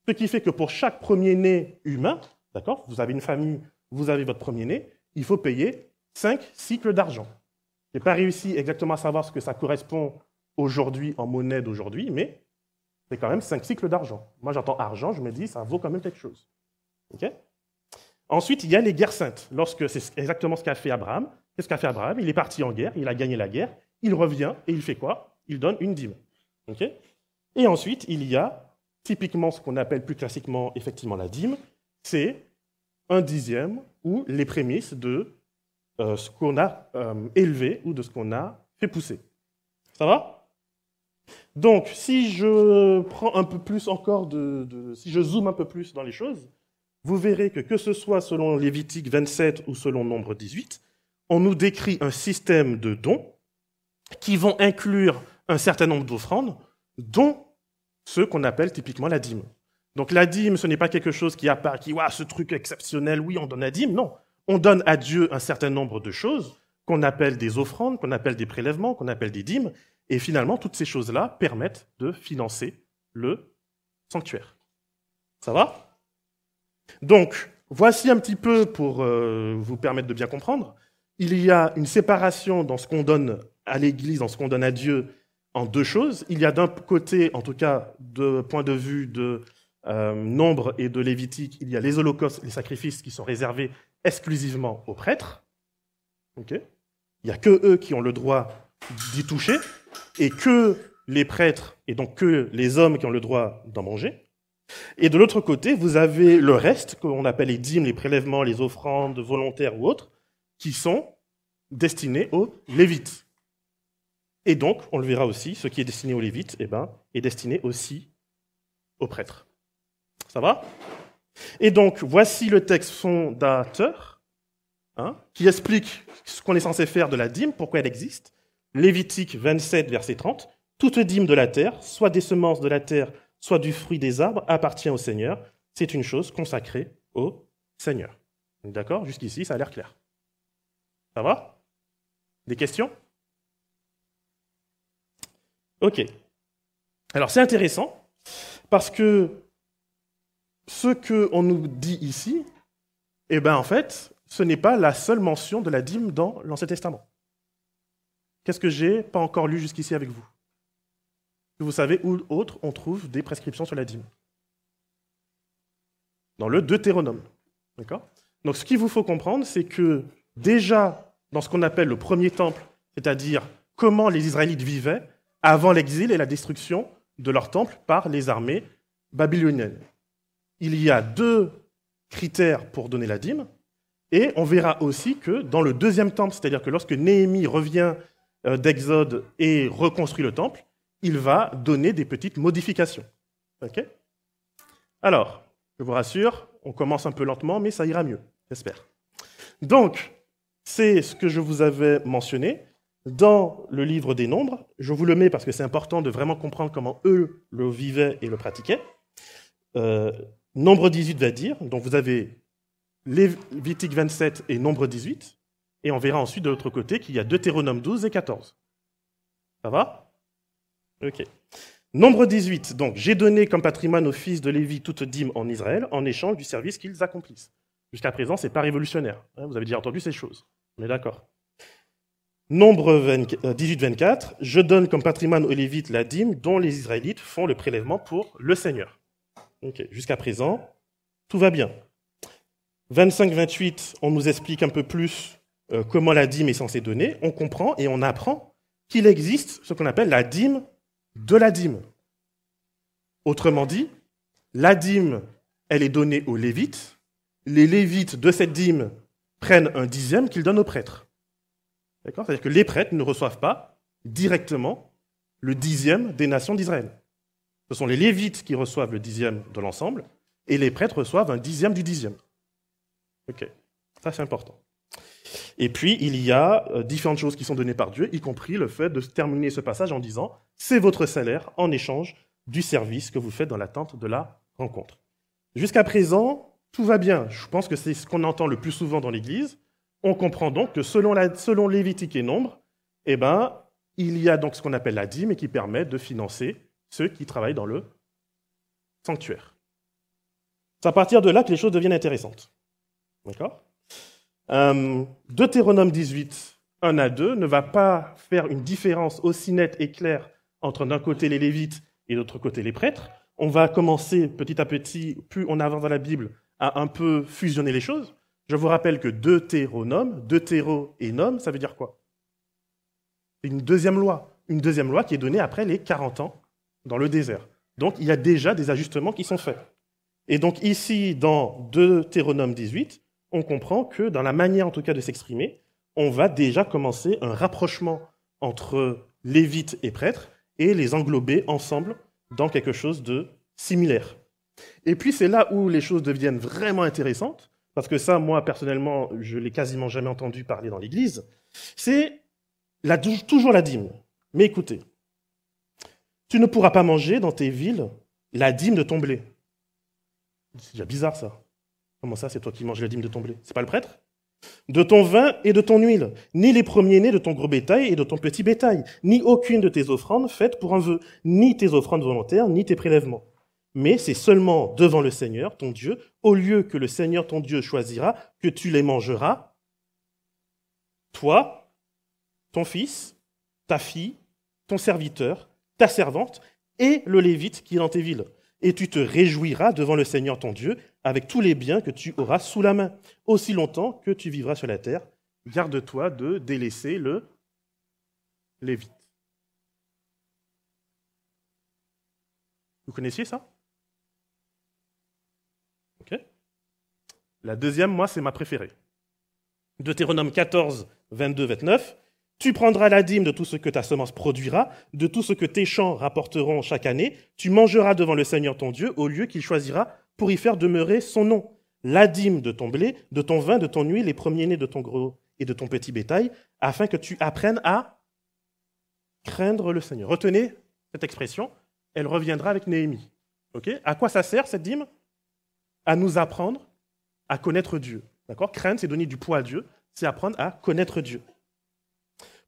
Ce qui fait que pour chaque premier-né humain, d'accord, vous avez une famille, vous avez votre premier-né, il faut payer cinq cycles d'argent. Je pas réussi exactement à savoir ce que ça correspond aujourd'hui en monnaie d'aujourd'hui, mais c'est quand même cinq cycles d'argent. Moi, j'entends argent, je me dis, ça vaut quand même quelque chose. Ensuite, il y a les guerres saintes. Lorsque c'est exactement ce qu'a fait Abraham. Qu'est-ce qu'a fait Abraham? Il est parti en guerre, il a gagné la guerre, il revient et il fait quoi? Il donne une dîme. et ensuite, il y a typiquement ce qu'on appelle plus classiquement effectivement la dîme, c'est un dixième ou les prémices de euh, ce qu'on a euh, élevé ou de ce qu'on a fait pousser. Ça va? Donc, si je prends un peu plus encore de, si je zoome un peu plus dans les choses, vous verrez que que ce soit selon Lévitique 27 ou selon Nombre 18, on nous décrit un système de dons qui vont inclure un certain nombre d'offrandes, dont ceux qu'on appelle typiquement la dîme. Donc la dîme, ce n'est pas quelque chose qui apparaît, qui, ouais, ce truc exceptionnel, oui, on donne la dîme, non. On donne à Dieu un certain nombre de choses qu'on appelle des offrandes, qu'on appelle des prélèvements, qu'on appelle des dîmes, et finalement, toutes ces choses-là permettent de financer le sanctuaire. Ça va? Donc, voici un petit peu pour euh, vous permettre de bien comprendre. Il y a une séparation dans ce qu'on donne à l'Église, dans ce qu'on donne à Dieu, en deux choses. Il y a d'un côté, en tout cas, de point de vue de euh, Nombre et de Lévitique, il y a les holocaustes, les sacrifices qui sont réservés exclusivement aux prêtres. il n'y a que eux qui ont le droit d'y toucher, et que les prêtres, et donc que les hommes qui ont le droit d'en manger. Et de l'autre côté, vous avez le reste, qu'on appelle les dîmes, les prélèvements, les offrandes volontaires ou autres, qui sont destinés aux Lévites. Et donc, on le verra aussi, ce qui est destiné aux Lévites eh ben, est destiné aussi aux prêtres. Ça va? Et donc, voici le texte fondateur hein, qui explique ce qu'on est censé faire de la dîme, pourquoi elle existe. Lévitique 27, verset 30. Toute dîme de la terre, soit des semences de la terre, soit du fruit des arbres, appartient au Seigneur. C'est une chose consacrée au Seigneur. D'accord? Jusqu'ici, ça a l'air clair. Ça va? Des questions? Ok. Alors c'est intéressant parce que ce qu'on nous dit ici, eh bien en fait, ce n'est pas la seule mention de la dîme dans l'Ancien Testament. Qu'est-ce que j'ai pas encore lu jusqu'ici avec vous? Vous savez où autre on trouve des prescriptions sur la dîme? Dans le Deutéronome. D'accord? Donc ce qu'il vous faut comprendre, c'est que déjà dans ce qu'on appelle le premier temple, c'est-à-dire comment les Israélites vivaient avant l'exil et la destruction de leur temple par les armées babyloniennes. Il y a deux critères pour donner la dîme, et on verra aussi que dans le deuxième temple, c'est-à-dire que lorsque Néhémie revient euh, d'Exode et reconstruit le temple, il va donner des petites modifications. OK? Alors, je vous rassure, on commence un peu lentement, mais ça ira mieux, j'espère. Donc, c'est ce que je vous avais mentionné dans le livre des nombres. Je vous le mets parce que c'est important de vraiment comprendre comment eux le vivaient et le pratiquaient. Euh, nombre 18 va dire, donc vous avez Lévitique 27 et Nombre 18, et on verra ensuite de l'autre côté qu'il y a Deutéronome 12 et 14. Ça va? Ok. Nombre 18. Donc, j'ai donné comme patrimoine aux fils de Lévi toute dîme en Israël en échange du service qu'ils accomplissent. Jusqu'à présent, ce n'est pas révolutionnaire. Hein, vous avez déjà entendu ces choses. On est d'accord. Nombre 18-24, je donne comme patrimoine aux Lévites la dîme dont les Israélites font le prélèvement pour le Seigneur. Jusqu'à présent, tout va bien. 25-28, on nous explique un peu plus euh, comment la dîme est censée donner. On comprend et on apprend qu'il existe ce qu'on appelle la dîme de la dîme. Autrement dit, la dîme, elle est donnée aux Lévites. Les Lévites de cette dîme prennent un dixième qu'ils donnent aux prêtres. D'accord? C'est-à-dire que les prêtres ne reçoivent pas directement le dixième des nations d'Israël. Ce sont les Lévites qui reçoivent le dixième de l'ensemble, et les prêtres reçoivent un dixième du dixième. Ok, ça c'est important. Et puis, il y a euh, différentes choses qui sont données par Dieu, y compris le fait de terminer ce passage en disant, c'est votre salaire en échange du service que vous faites dans l'attente de la rencontre. Jusqu'à présent, tout va bien. Je pense que c'est ce qu'on entend le plus souvent dans l'Église. On comprend donc que selon, Lévitique et Nombre, eh ben, il y a donc ce qu'on appelle la dîme et qui permet de financer ceux qui travaillent dans le sanctuaire. C'est à partir de là que les choses deviennent intéressantes. D'accord? Euh, Deutéronome 18, 1 à 2, ne va pas faire une différence aussi nette et claire entre d'un côté les Lévites et de l'autre côté les prêtres. On va commencer petit à petit, plus on avance dans la Bible, à un peu fusionner les choses. Je vous rappelle que Deutéronome, Deutéro et Nom, ça veut dire quoi? Une deuxième loi. Une deuxième loi qui est donnée après les 40 ans dans le désert. Donc il y a déjà des ajustements qui sont faits. Et donc ici, dans Deutéronome 18, on comprend que dans la manière en tout cas de s'exprimer, on va déjà commencer un rapprochement entre lévites et prêtres et les englober ensemble dans quelque chose de similaire. Et puis c'est là où les choses deviennent vraiment intéressantes, parce que ça, moi personnellement, je l'ai quasiment jamais entendu parler dans l'Église, c'est toujours la dîme. Mais écoutez, tu ne pourras pas manger dans tes villes la dîme de ton blé. C'est déjà bizarre ça. Comment ça, c'est toi qui manges la dîme de ton blé? C'est pas le prêtre? De ton vin et de ton huile, ni les premiers-nés de ton gros bétail et de ton petit bétail, ni aucune de tes offrandes faites pour un vœu, ni tes offrandes volontaires, ni tes prélèvements. Mais c'est seulement devant le Seigneur, ton Dieu, au lieu que le Seigneur, ton Dieu, choisira, que tu les mangeras, toi, ton fils, ta fille, ton serviteur, ta servante, et le Lévite qui est dans tes villes et tu te réjouiras devant le Seigneur ton Dieu avec tous les biens que tu auras sous la main, aussi longtemps que tu vivras sur la terre. Garde-toi de délaisser le Lévite. Vous connaissiez ça Ok La deuxième, moi, c'est ma préférée. Deutéronome 14, 22, 29. Tu prendras la dîme de tout ce que ta semence produira, de tout ce que tes champs rapporteront chaque année. Tu mangeras devant le Seigneur ton Dieu au lieu qu'il choisira pour y faire demeurer son nom. La dîme de ton blé, de ton vin, de ton huile, les premiers-nés de ton gros et de ton petit bétail, afin que tu apprennes à craindre le Seigneur. Retenez cette expression, elle reviendra avec Néhémie. à quoi ça sert cette dîme? À nous apprendre à connaître Dieu. D'accord? Craindre, c'est donner du poids à Dieu, c'est apprendre à connaître Dieu.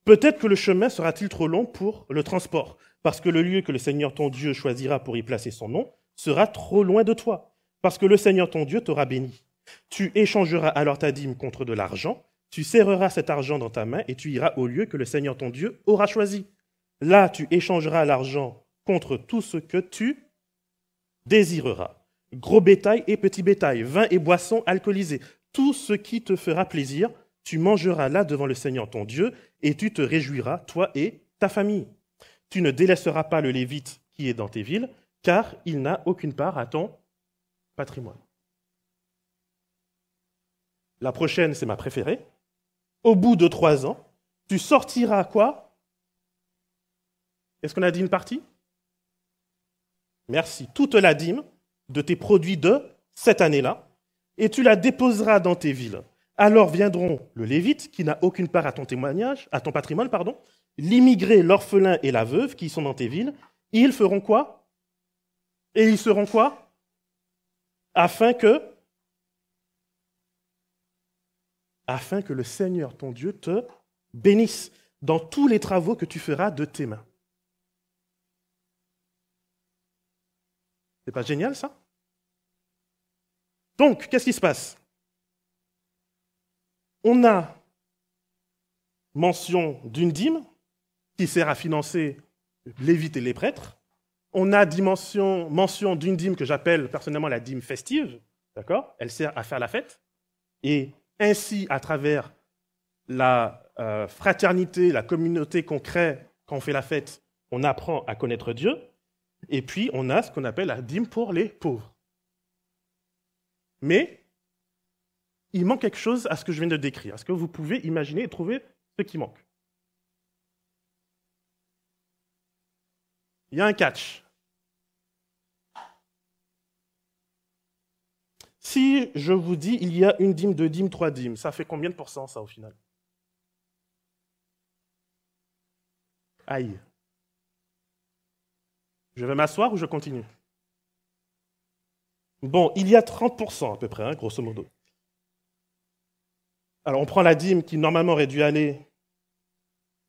Peut-être que le chemin sera-t-il trop long pour le transport, parce que le lieu que le Seigneur ton Dieu choisira pour y placer son nom sera trop loin de toi, parce que le Seigneur ton Dieu t'aura béni. Tu échangeras alors ta dîme contre de l'argent, tu serreras cet argent dans ta main et tu iras au lieu que le Seigneur ton Dieu aura choisi. Là, tu échangeras l'argent contre tout ce que tu désireras. Gros bétail et petit bétail, vin et boissons alcoolisés, tout ce qui te fera plaisir, tu mangeras là devant le Seigneur ton Dieu, et tu te réjouiras, toi et ta famille. Tu ne délaisseras pas le Lévite qui est dans tes villes, car il n'a aucune part à ton patrimoine. La prochaine, c'est ma préférée. Au bout de trois ans, tu sortiras quoi? Est-ce qu'on a dit une partie? Merci. Toute la dîme de tes produits de cette année-là, et tu la déposeras dans tes villes. Alors viendront le Lévite, qui n'a aucune part à ton témoignage, à ton patrimoine, pardon, l'immigré, l'orphelin et la veuve qui sont dans tes villes. Ils feront quoi? Et ils seront quoi? Afin que afin que le Seigneur ton Dieu te bénisse dans tous les travaux que tu feras de tes mains. C'est pas génial ça? Donc, qu'est-ce qui se passe? On a mention d'une dîme qui sert à financer les lévites et les prêtres. On a mention d'une dîme que j'appelle personnellement la dîme festive. D'accord? Elle sert à faire la fête. Et ainsi, à travers la euh, fraternité, la communauté qu'on crée quand on fait la fête, on apprend à connaître Dieu. Et puis, on a ce qu'on appelle la dîme pour les pauvres. Mais il manque quelque chose à ce que je viens de décrire. Est-ce que vous pouvez imaginer et trouver ce qui manque Il y a un catch. Si je vous dis il y a une dîme, deux dîmes, trois dîmes, ça fait combien de pourcents ça au final? Aïe. Je vais m'asseoir ou je continue? Bon, il y a 30% à peu près, hein, grosso modo. Alors on prend la dîme qui normalement aurait dû aller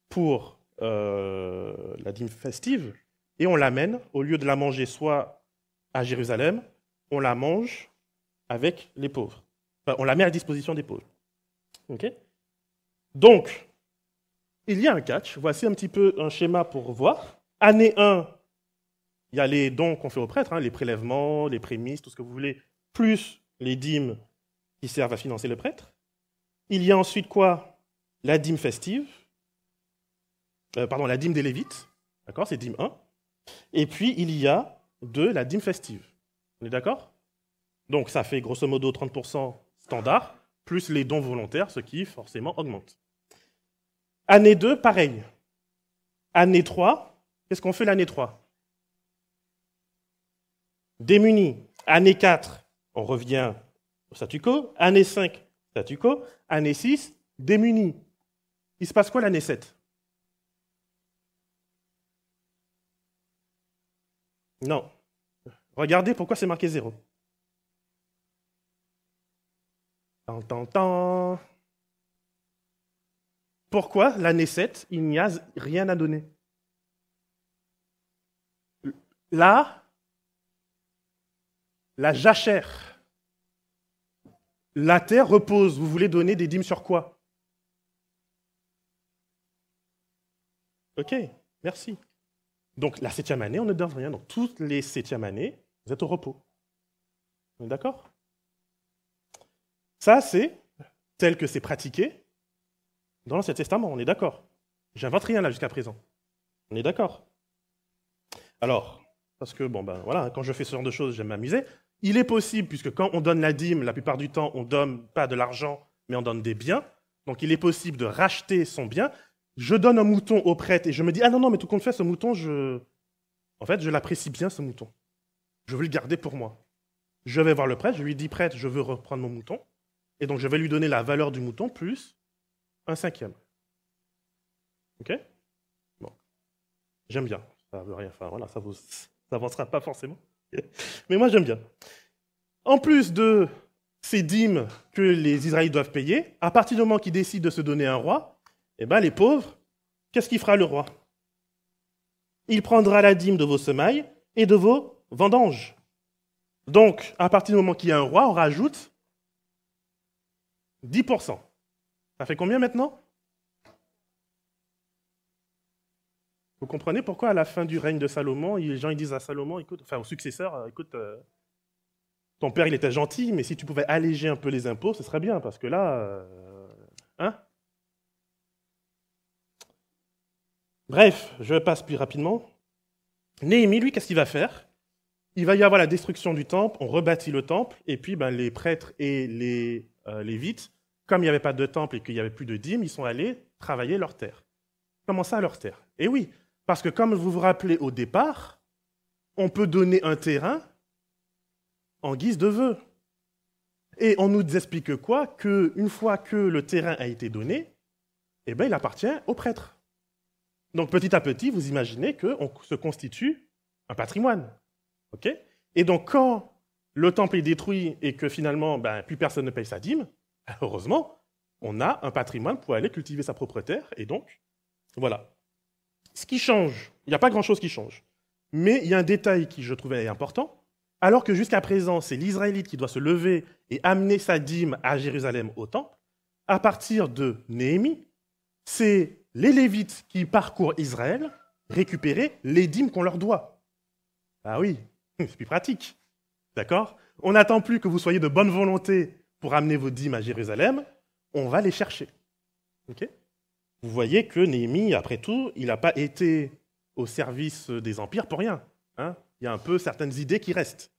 pour euh, la dîme festive et on l'amène, au lieu de la manger soit à Jérusalem, on la mange avec les pauvres. On la met à disposition des pauvres. Donc, il y a un catch. Voici un petit peu un schéma pour voir. Année 1, il y a les dons qu'on fait aux prêtres, hein, les prélèvements, les prémices, tout ce que vous voulez, plus les dîmes qui servent à financer le prêtre. Il y a ensuite quoi? La dîme festive. Euh, pardon, la dîme des Lévites. D'accord? C'est dîme 1. Et puis, il y a de la dîme festive. On est d'accord? Donc, ça fait grosso modo 30% standard, plus les dons volontaires, ce qui forcément augmente. Année 2, pareil. Année 3, qu'est-ce qu'on fait l'année 3 Démunis. Année 4, on revient au statu quo. Année 5, statu quo. Année 6, démunis. Il se passe quoi l'année 7 Non. Regardez pourquoi c'est marqué 0. Pourquoi l'année 7, il n'y a rien à donner? Là, la jachère, la terre repose. Vous voulez donner des dîmes sur quoi? Ok, merci. Donc la septième année, on ne donne rien. Donc toutes les septièmes années, vous êtes au repos. On est d'accord? Ça, c'est tel que c'est pratiqué dans l'Ancien Testament, on est d'accord. J'invente rien là jusqu'à présent. On est d'accord. Alors, parce que bon ben voilà, quand je fais ce genre de choses, j'aime m'amuser. Il est possible, puisque quand on donne la dîme, la plupart du temps, on ne donne pas de l'argent, mais on donne des biens. Donc il est possible de racheter son bien je donne un mouton au prêtre et je me dis, ah non, non, mais tout compte fait, ce mouton, je... En fait, je l'apprécie bien, ce mouton. Je veux le garder pour moi. Je vais voir le prêtre, je lui dis, prêtre, je veux reprendre mon mouton. Et donc, je vais lui donner la valeur du mouton plus un cinquième. OK? Bon. J'aime bien. Ça veut rien faire. Voilà, ça vous avancera pas forcément. Mais moi, j'aime bien. En plus de ces dîmes que les Israélites doivent payer, à partir du moment qu'ils décident de se donner un roi, eh bien, les pauvres, qu'est-ce qu'il fera le roi? Il prendra la dîme de vos semailles et de vos vendanges. Donc, à partir du moment qu'il y a un roi, on rajoute 10%. Ça fait combien maintenant? Vous comprenez pourquoi à la fin du règne de Salomon, les gens ils disent à Salomon, écoute, enfin au successeur, euh, écoute, euh, ton père il était gentil, mais si tu pouvais alléger un peu les impôts, ce serait bien, parce que là, euh, hein? Bref, je passe plus rapidement. Néhémie, lui, qu'est-ce qu'il va faire? Il va y avoir la destruction du temple, on rebâtit le temple, et puis ben, les prêtres et les Lévites, comme il n'y avait pas de temple et qu'il n'y avait plus de dîmes, ils sont allés travailler leur terre. Comment ça, leur terre? Eh oui, parce que comme vous vous rappelez au départ, on peut donner un terrain en guise de vœu. Et on nous explique quoi Qu'une fois que le terrain a été donné, eh ben, il appartient aux prêtres. Donc petit à petit, vous imaginez qu'on se constitue un patrimoine. et donc quand le temple est détruit et que finalement ben, plus personne ne paye sa dîme, heureusement, on a un patrimoine pour aller cultiver sa propre terre. Et donc, voilà. Ce qui change, il n'y a pas grand-chose qui change. Mais il y a un détail qui, je trouvais, important. Alors que jusqu'à présent, c'est l'Israélite qui doit se lever et amener sa dîme à Jérusalem au temple, à partir de Néhémie, c'est les Lévites qui parcourent Israël récupérer les dîmes qu'on leur doit. Ah oui, c'est plus pratique. D'accord? On n'attend plus que vous soyez de bonne volonté pour amener vos dîmes à Jérusalem, on va les chercher. Ok? Vous voyez que Néhémie, après tout, il n'a pas été au service des empires pour rien. Hein il y a un peu certaines idées qui restent.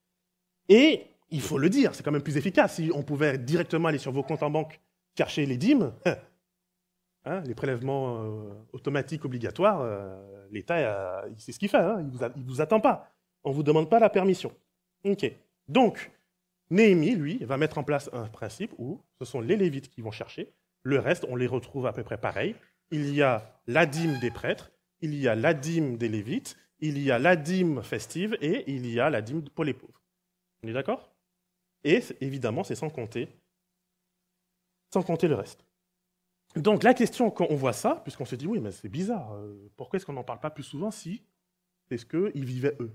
Et il faut le dire, c'est quand même plus efficace. Si on pouvait directement aller sur vos comptes en banque chercher les dîmes, hein, les prélèvements euh, automatiques obligatoires, euh, l'État, euh, il sait ce qu'il fait, hein, il ne vous, attend pas. On ne vous demande pas la permission. Donc, Néhémie, lui, va mettre en place un principe où ce sont les Lévites qui vont chercher. Le reste, on les retrouve à peu près pareil il y a la dîme des prêtres, il y a la dîme des lévites, il y a la dîme festive et il y a la dîme pour les pauvres. On est d'accord? Et évidemment, c'est sans compter, sans compter le reste. Donc la question quand on voit ça, puisqu'on se dit oui, mais c'est bizarre, euh, pourquoi est-ce qu'on n'en parle pas plus souvent si c'est ce qu'ils vivaient eux?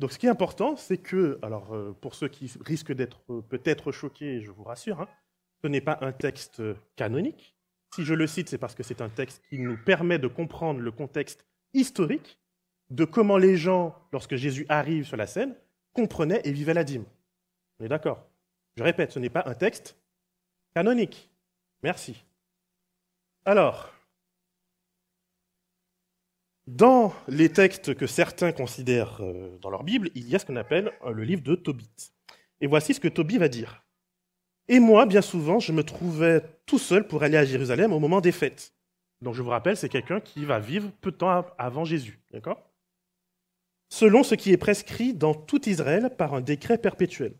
Donc ce qui est important, c'est que, alors euh, pour ceux qui risquent d'être euh, peut-être choqués, je vous rassure, hein, ce n'est pas un texte canonique, si je le cite, c'est parce que c'est un texte qui nous permet de comprendre le contexte historique de comment les gens, lorsque Jésus arrive sur la scène, comprenaient et vivaient la dîme. On est d'accord Je répète, ce n'est pas un texte canonique. Merci. Alors, dans les textes que certains considèrent euh, dans leur Bible, il y a ce qu'on appelle euh, le livre de Tobit. Et voici ce que Tobit va dire. Et moi, bien souvent, je me trouvais tout seul pour aller à Jérusalem au moment des fêtes. Donc je vous rappelle, c'est quelqu'un qui va vivre peu de temps avant Jésus. D'accord? Selon ce qui est prescrit dans tout Israël par un décret perpétuel.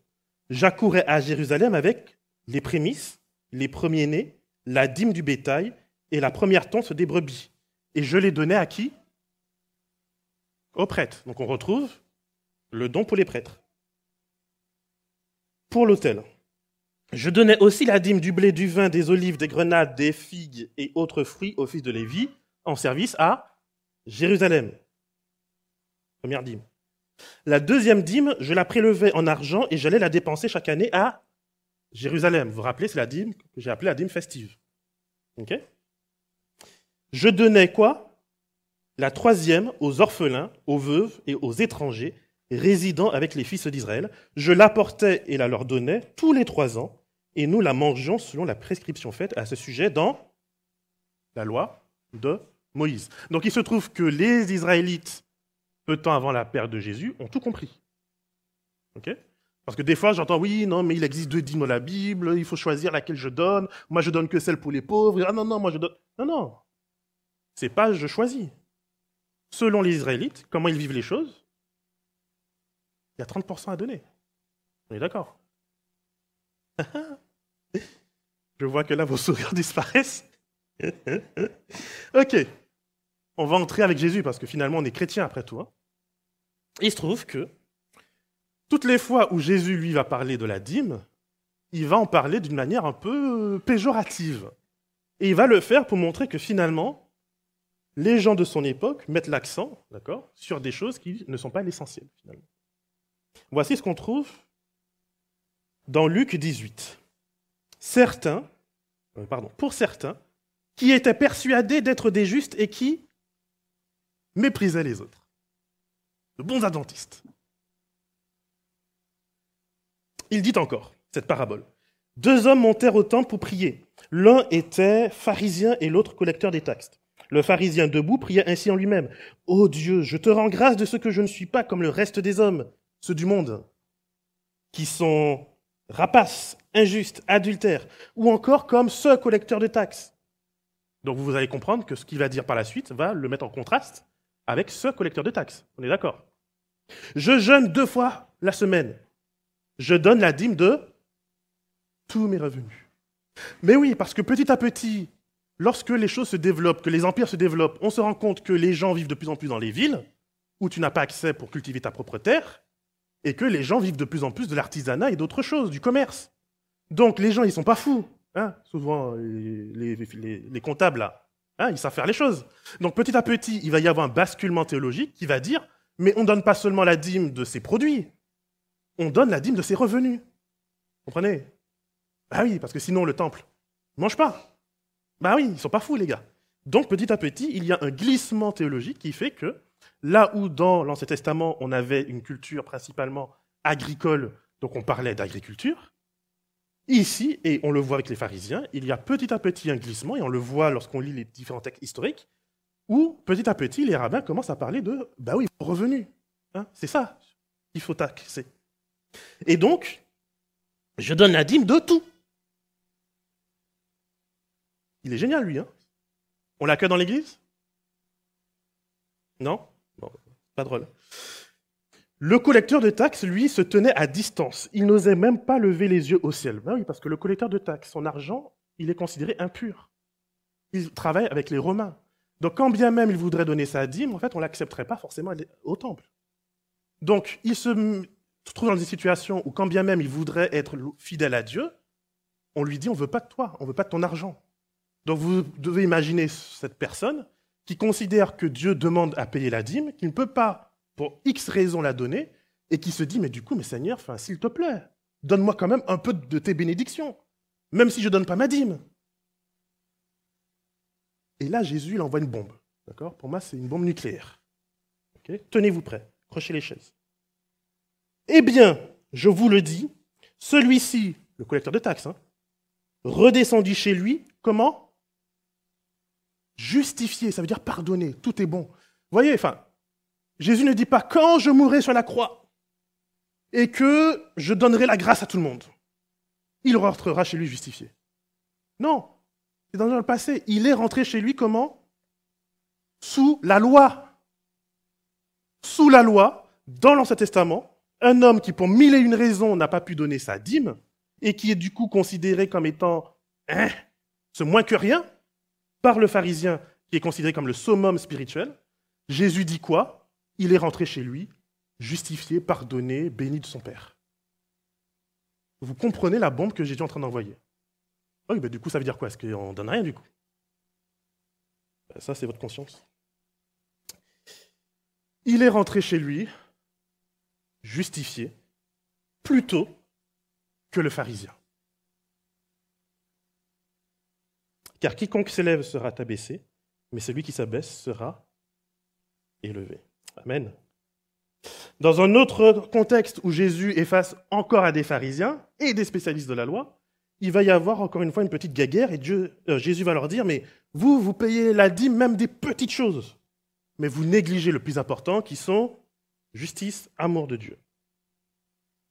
J'accourais à Jérusalem avec les prémices, les premiers-nés, la dîme du bétail et la première tonce des brebis. Et je les donnais à qui? Aux prêtres. Donc on retrouve le don pour les prêtres. Pour l'autel. Je donnais aussi la dîme du blé, du vin, des olives, des grenades, des figues et autres fruits au fils de Lévi en service à Jérusalem. Première dîme. La deuxième dîme, je la prélevais en argent et j'allais la dépenser chaque année à Jérusalem. Vous vous rappelez, c'est la dîme que j'ai appelée la dîme festive. Je donnais quoi? La troisième aux orphelins, aux veuves et aux étrangers résidant avec les fils d'Israël. Je l'apportais et la leur donnais tous les trois ans et nous la mangeons selon la prescription faite à ce sujet dans la loi de Moïse. Donc il se trouve que les Israélites, peu de temps avant la perte de Jésus, ont tout compris. Parce que des fois, j'entends, oui, non, mais il existe deux dîmes dans la Bible, il faut choisir laquelle je donne. Moi, je donne que celle pour les pauvres. Ah non, non, moi, je donne. Non, non. C'est pas je choisis. Selon les Israélites, comment ils vivent les choses, il y a 30% à donner. On est d'accord? Je vois que là, vos sourires disparaissent. ok. On va entrer avec Jésus parce que finalement, on est chrétien après tout. Il se trouve que toutes les fois où Jésus, lui, va parler de la dîme, il va en parler d'une manière un peu péjorative. Et il va le faire pour montrer que finalement, les gens de son époque mettent l'accent, d'accord, sur des choses qui ne sont pas l'essentiel, finalement. Voici ce qu'on trouve dans Luc 18 certains, euh, pardon, pour certains, qui étaient persuadés d'être des justes et qui méprisaient les autres. De bons adventistes. Il dit encore, cette parabole. Deux hommes montèrent au temple pour prier. L'un était pharisien et l'autre collecteur des taxes. Le pharisien debout priait ainsi en lui-même. Ô Dieu, je te rends grâce de ce que je ne suis pas comme le reste des hommes, ceux du monde, qui sont rapaces, injuste, adultère, ou encore comme ce collecteur de taxes. Donc vous allez comprendre que ce qu'il va dire par la suite va le mettre en contraste avec ce collecteur de taxes. On est d'accord? Je jeûne deux fois la semaine. Je donne la dîme de tous mes revenus. Mais oui, parce que petit à petit, lorsque les choses se développent, que les empires se développent, on se rend compte que les gens vivent de plus en plus dans les villes, où tu n'as pas accès pour cultiver ta propre terre, et que les gens vivent de plus en plus de l'artisanat et d'autres choses, du commerce. Donc les gens, ils sont pas fous. Hein Souvent, les, comptables, là, hein, ils savent faire les choses. Donc petit à petit, il va y avoir un basculement théologique qui va dire, mais on ne donne pas seulement la dîme de ses produits, on donne la dîme de ses revenus. Comprenez? Ah oui, parce que sinon le temple ne mange pas. Bah oui, ils sont pas fous, les gars. Donc, petit à petit, il y a un glissement théologique qui fait que là où dans l'Ancien Testament, on avait une culture principalement agricole, donc on parlait d'agriculture, ici, et on le voit avec les pharisiens, il y a petit à petit un glissement, et on le voit lorsqu'on lit les différents textes historiques, où petit à petit, les rabbins commencent à parler de, bah oui, revenu. Hein, c'est ça, il faut taxer. Et donc, je donne la dîme de tout. Il est génial, lui. Hein On l'a que dans l'église? Non? Bon, Pas drôle. Le collecteur de taxes, lui, se tenait à distance. Il n'osait même pas lever les yeux au ciel. Ben oui, parce que le collecteur de taxes, son argent, il est considéré impur. Il travaille avec les Romains. Donc, quand bien même il voudrait donner sa dîme, en fait, on l'accepterait pas forcément au temple. Donc, il se trouve dans une situation où, quand bien même il voudrait être fidèle à Dieu, on lui dit on veut pas de toi, on veut pas de ton argent. Donc, vous devez imaginer cette personne qui considère que Dieu demande à payer la dîme, qui ne peut pas, pour X raisons, la donner, et qui se dit mais du coup, mais Seigneur, s'il te plaît, donne-moi quand même un peu de tes bénédictions, même si je ne donne pas ma dîme. Et là, Jésus, il envoie une bombe. D'accord? Pour moi, c'est une bombe nucléaire. Tenez-vous prêts, crochez les chaises. Eh bien, je vous le dis, celui-ci, le collecteur de taxes, hein, redescendit chez lui, comment? Justifié, ça veut dire pardonner, tout est bon. Vous voyez, enfin, Jésus ne dit pas quand je mourrai sur la croix et que je donnerai la grâce à tout le monde. Il rentrera chez lui justifié. Non, c'est dans le passé. Il est rentré chez lui comment? Sous la loi. Sous la loi, dans l'Ancien Testament, un homme qui, pour mille et une raisons, n'a pas pu donner sa dîme, et qui est du coup considéré comme étant hein, ce moins que rien, par le pharisien, qui est considéré comme le summum spirituel, Jésus dit quoi? Il est rentré chez lui, justifié, pardonné, béni de son Père. Vous comprenez la bombe que est en train d'envoyer oui, du coup, ça veut dire quoi? Est-ce qu'on donne rien du coup? Ben, Ça, c'est votre conscience. Il est rentré chez lui, justifié, plutôt que le pharisien. Car quiconque s'élève sera abaissé, mais celui qui s'abaisse sera élevé. Amen. Dans un autre contexte où Jésus est face encore à des pharisiens et des spécialistes de la loi, il va y avoir encore une fois une petite guéguerre et euh, Jésus va leur dire, mais vous, vous payez la dîme même des petites choses, mais vous négligez le plus important qui sont justice, amour de Dieu.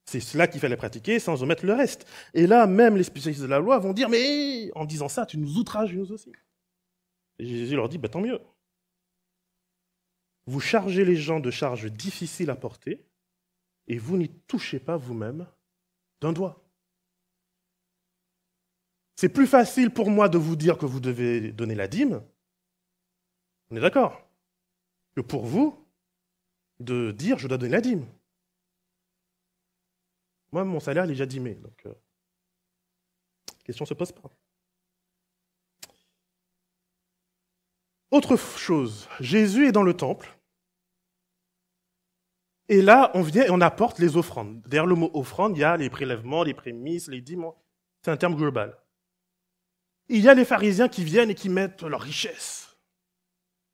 C'est cela qu'il fallait pratiquer sans omettre le reste. Et là, même les spécialistes de la loi vont dire, mais en disant ça, tu nous outrages nous aussi. Et Jésus leur dit, bah, tant mieux. Vous chargez les gens de charges difficiles à porter et vous n'y touchez pas vous-même d'un doigt. C'est plus facile pour moi de vous dire que vous devez donner la dîme, on est d'accord, que pour vous de dire je dois donner la dîme. Moi, mon salaire, il est déjà dîmé, donc euh, question ne se pose pas. Autre chose, Jésus est dans le temple, et là, on vient et on apporte les offrandes. Derrière le mot offrande, il y a les prélèvements, les prémices, les dîmes. C'est un terme global. Il y a les pharisiens qui viennent et qui mettent leur richesse.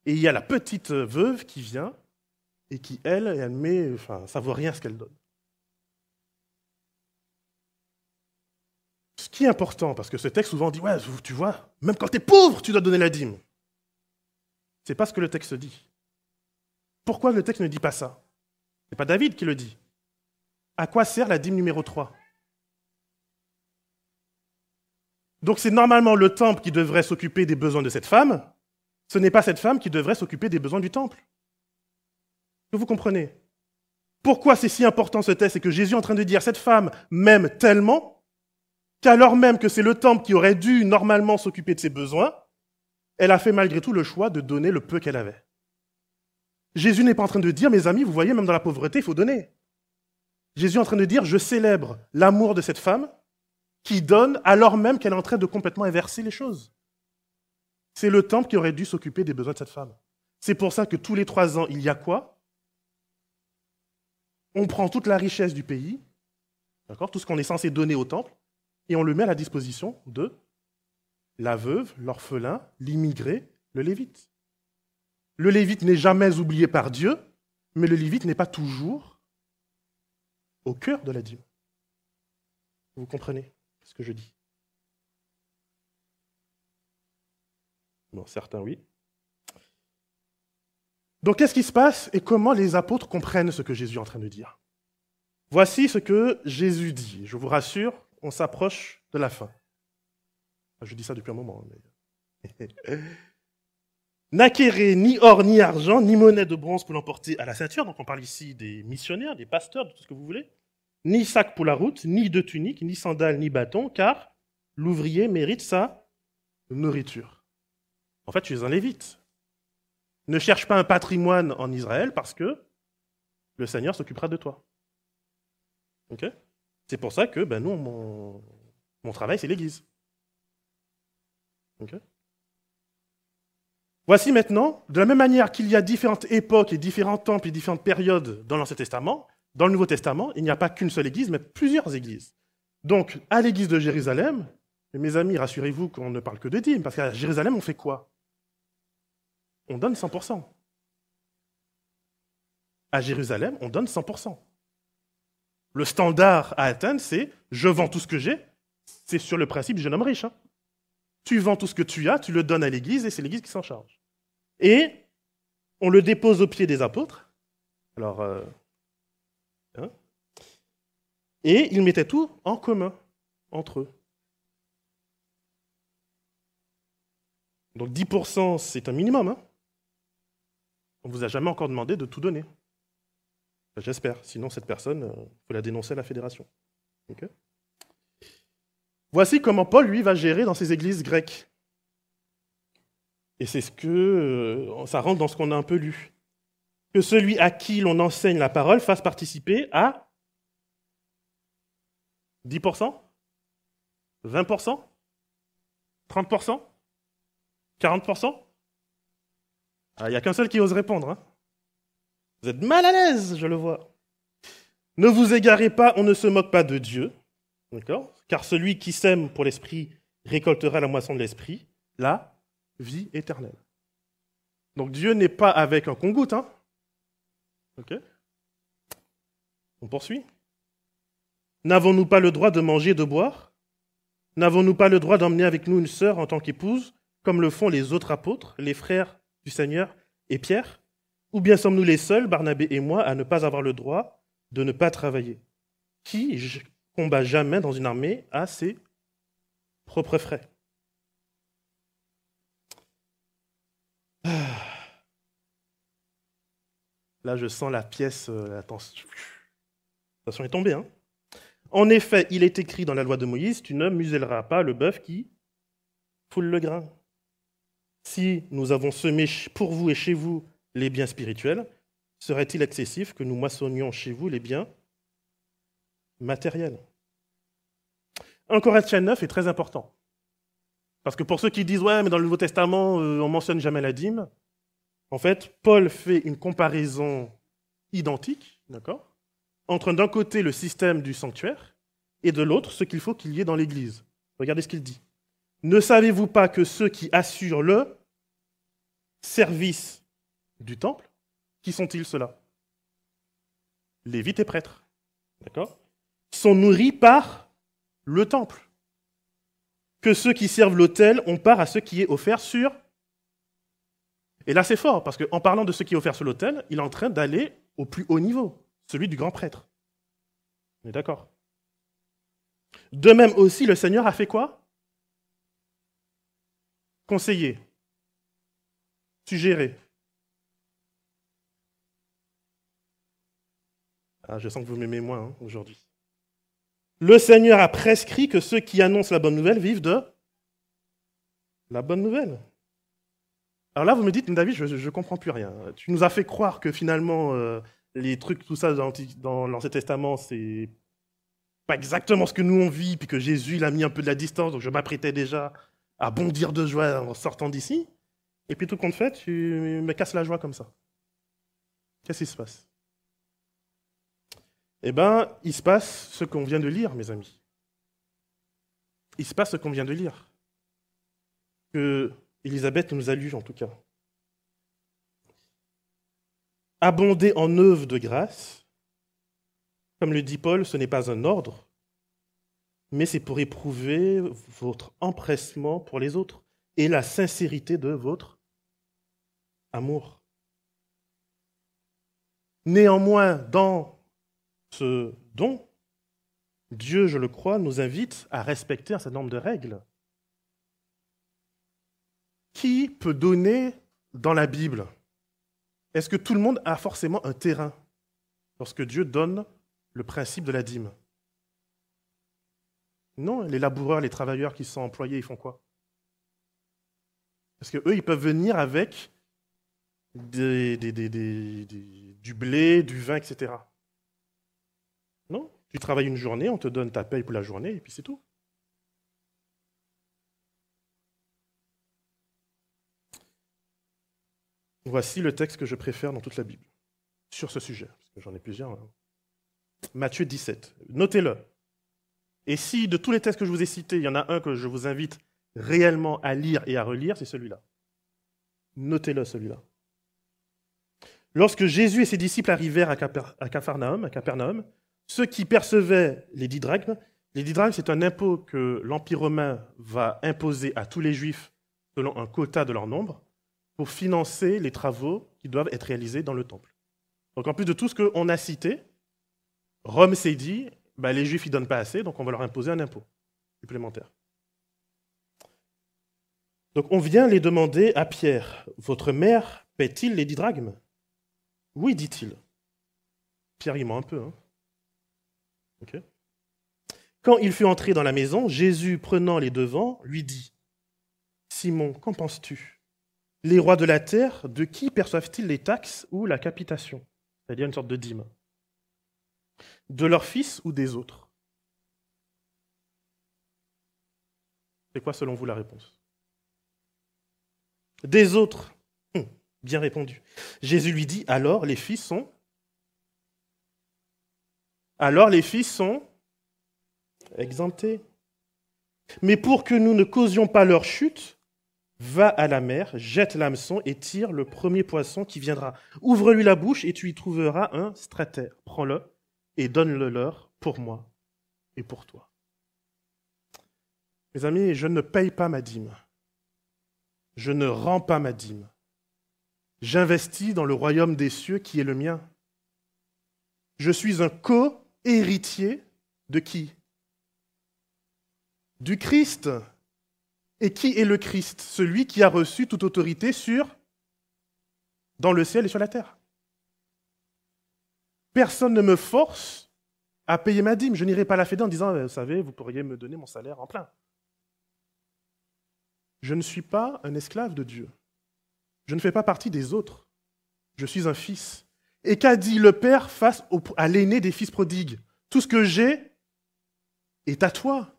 Et il y a la petite veuve qui vient et qui, elle, elle met, enfin, ça vaut rien ce qu'elle donne. Ce qui est important, parce que ce texte souvent dit, ouais, tu vois, même quand tu es pauvre, tu dois donner la dîme. C'est pas ce que le texte dit. Pourquoi le texte ne dit pas ça? C'est pas David qui le dit. À quoi sert la dîme numéro 3 Donc c'est normalement le temple qui devrait s'occuper des besoins de cette femme. Ce n'est pas cette femme qui devrait s'occuper des besoins du temple. Vous comprenez? Pourquoi c'est si important ce texte C'est que Jésus est en train de dire cette femme m'aime tellement qu'alors même que c'est le temple qui aurait dû normalement s'occuper de ses besoins, elle a fait malgré tout le choix de donner le peu qu'elle avait. Jésus n'est pas en train de dire, mes amis, vous voyez, même dans la pauvreté, il faut donner. Jésus est en train de dire, je célèbre l'amour de cette femme qui donne alors même qu'elle est en train de complètement inverser les choses. C'est le temple qui aurait dû s'occuper des besoins de cette femme. C'est pour ça que tous les trois ans, il y a quoi? On prend toute la richesse du pays, d'accord, tout ce qu'on est censé donner au temple, et on le met à la disposition de la veuve, l'orphelin, l'immigré, le lévite. Le lévite n'est jamais oublié par Dieu, mais le lévite n'est pas toujours au cœur de la dîme. Vous comprenez ce que je dis? Bon, certains oui. Donc qu'est-ce qui se passe et comment les apôtres comprennent ce que Jésus est en train de dire? Voici ce que Jésus dit. Je vous rassure, on s'approche de la fin. Je dis ça depuis un moment. Mais... N'acquérez ni or, ni argent, ni monnaie de bronze pour l'emporter à la ceinture. Donc on parle ici des missionnaires, des pasteurs, de tout ce que vous voulez. Ni sac pour la route, ni de tunique, ni sandales, ni bâton, car l'ouvrier mérite sa nourriture. En fait, tu es un lévite. Ne cherche pas un patrimoine en Israël parce que le Seigneur s'occupera de toi. C'est pour ça que ben, nous, mon, mon travail, c'est l'Église. Voici maintenant, de la même manière qu'il y a différentes époques et différents temples et différentes périodes dans l'Ancien Testament, dans le Nouveau Testament, il n'y a pas qu'une seule église, mais plusieurs églises. Donc, à l'église de Jérusalem, mes amis, rassurez-vous qu'on ne parle que de dîmes, parce qu'à Jérusalem, on fait quoi? On donne 100%. À Jérusalem, on donne 100%. Le standard à atteindre, c'est je vends tout ce que j'ai. C'est sur le principe du jeune homme riche. Tu vends tout ce que tu as, tu le donnes à l'église et c'est l'église qui s'en charge. Et on le dépose aux pieds des apôtres. Alors, euh, hein, et ils mettaient tout en commun entre eux. Donc 10%, c'est un minimum. Hein on ne vous a jamais encore demandé de tout donner. J'espère. Sinon, cette personne, il euh, faut la dénoncer à la fédération. Voici comment Paul, lui, va gérer dans ses églises grecques. Et c'est ce que euh, ça rentre dans ce qu'on a un peu lu. Que celui à qui l'on enseigne la parole fasse participer à 10%, 20%, 30%, 40%. Il n'y a qu'un seul qui ose répondre. Hein. Vous êtes mal à l'aise, je le vois. Ne vous égarez pas, on ne se moque pas de Dieu. D'accord? Car celui qui sème pour l'esprit récoltera la moisson de l'esprit. Là, vie éternelle. Donc Dieu n'est pas avec un compte Hein? Ok? On poursuit? N'avons-nous pas le droit de manger et de boire? N'avons-nous pas le droit d'emmener avec nous une sœur en tant qu'épouse, comme le font les autres apôtres, les frères du Seigneur et Pierre? Ou bien sommes-nous les seuls, Barnabé et moi, à ne pas avoir le droit de ne pas travailler? Qui combat jamais dans une armée à ses propres frais Ah. Là, je sens la pièce, euh, la tension. est tombée. Hein en effet, il est écrit dans la loi de Moïse Tu ne muselleras pas le bœuf qui foule le grain. Si nous avons semé pour vous et chez vous les biens spirituels, serait-il excessif que nous moissonnions chez vous les biens matériels? 1 Corinthiens 9 est très important. Parce que pour ceux qui disent, ouais, mais dans le Nouveau Testament, euh, on mentionne jamais la dîme, en fait, Paul fait une comparaison identique, d'accord, entre d'un côté le système du sanctuaire et de l'autre ce qu'il faut qu'il y ait dans l'Église. Regardez ce qu'il dit. Ne savez-vous pas que ceux qui assurent le service du temple, qui sont-ils ceux-là? Lévites et prêtres, d'accord Sont nourris par le temple que ceux qui servent l'autel ont part à ce qui est offert sur. Et là, c'est fort, parce qu'en parlant de ce qui est offert sur l'autel, il est en train d'aller au plus haut niveau, celui du grand prêtre. On est d'accord De même aussi, le Seigneur a fait quoi? Conseiller, suggérer. Ah, je sens que vous m'aimez moins hein, aujourd'hui. Le Seigneur a prescrit que ceux qui annoncent la bonne nouvelle vivent de la bonne nouvelle. Alors là, vous me dites, David, je ne comprends plus rien. Tu nous as fait croire que finalement, euh, les trucs, tout ça dans, l'Ancien Testament, c'est pas exactement ce que nous on vit, puis que Jésus il a mis un peu de la distance, donc je m'apprêtais déjà à bondir de joie en sortant d'ici. Et puis tout compte fait, tu me casses la joie comme ça. Qu'est-ce qui se passe? Eh bien, il se passe ce qu'on vient de lire, mes amis. Il se passe ce qu'on vient de lire. que Élisabeth nous a en tout cas. Abonder en œuvre de grâce, comme le dit Paul, ce n'est pas un ordre, mais c'est pour éprouver votre empressement pour les autres et la sincérité de votre amour. Néanmoins, dans ce don, Dieu, je le crois, nous invite à respecter un certain nombre de règles. Qui peut donner dans la Bible? Est-ce que tout le monde a forcément un terrain lorsque Dieu donne le principe de la dîme? Non, les laboureurs, les travailleurs qui sont employés, ils font quoi? Parce qu'eux, ils peuvent venir avec du blé, du vin, etc. Tu travailles une journée, on te donne ta paye pour la journée, et puis c'est tout. Voici le texte que je préfère dans toute la Bible sur ce sujet, parce que j'en ai plusieurs. Hein. Matthieu 17. Notez-le. Et si de tous les textes que je vous ai cités, il y en a un que je vous invite réellement à lire et à relire, c'est celui-là. Notez-le, celui-là. Lorsque Jésus et ses disciples arrivèrent à, Capharnaüm, à Capernaum, ceux qui percevaient les dix les dix c'est un impôt que l'Empire romain va imposer à tous les juifs selon un quota de leur nombre pour financer les travaux qui doivent être réalisés dans le temple. Donc en plus de tout ce qu'on a cité, Rome s'est dit, bah, les juifs ne donnent pas assez, donc on va leur imposer un impôt supplémentaire. Donc on vient les demander à Pierre, votre mère paie-t-il les dix Oui, dit-il. Pierre, il ment un peu. Hein Quand il fut entré dans la maison, Jésus, prenant les devants, lui dit, Simon, qu'en penses-tu? Les rois de la terre, de qui perçoivent-ils les taxes ou la capitation? C'est-à-dire une sorte de dîme. De leurs fils ou des autres? C'est quoi selon vous la réponse? Des autres. Hum, bien répondu. Jésus lui dit, alors les fils sont... Alors les fils sont exemptés. Mais pour que nous ne causions pas leur chute, Va à la mer, jette l'hameçon et tire le premier poisson qui viendra. Ouvre-lui la bouche et tu y trouveras un stratère. Prends-le et donne-le leur pour moi et pour toi. Mes amis, je ne paye pas ma dîme. Je ne rends pas ma dîme. J'investis dans le royaume des cieux qui est le mien. Je suis un co-héritier de qui? Du Christ. Et qui est le Christ? Celui qui a reçu toute autorité sur, dans le ciel et sur la terre. Personne ne me force à payer ma dîme. Je n'irai pas la fêter en disant, vous savez, vous pourriez me donner mon salaire en plein. Je ne suis pas un esclave de Dieu. Je ne fais pas partie des autres. Je suis un fils. Et qu'a dit le Père face à l'aîné des fils prodigues Tout ce que j'ai est à toi.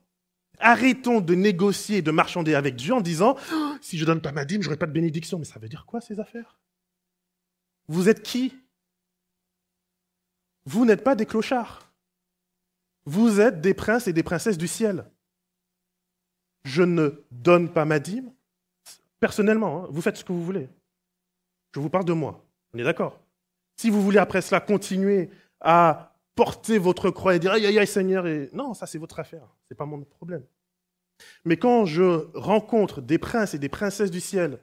Arrêtons de négocier de marchander avec Dieu en disant oh, si je donne pas ma dîme, j'aurai pas de bénédiction. Mais ça veut dire quoi ces affaires? Vous êtes qui? Vous n'êtes pas des clochards. Vous êtes des princes et des princesses du ciel. Je ne donne pas ma dîme. Personnellement, hein, vous faites ce que vous voulez. Je vous parle de moi. On est d'accord? Si vous voulez après cela continuer à porter votre croix et dire aïe aïe aïe Seigneur et non ça c'est votre affaire. C'est pas mon problème. Mais quand je rencontre des princes et des princesses du ciel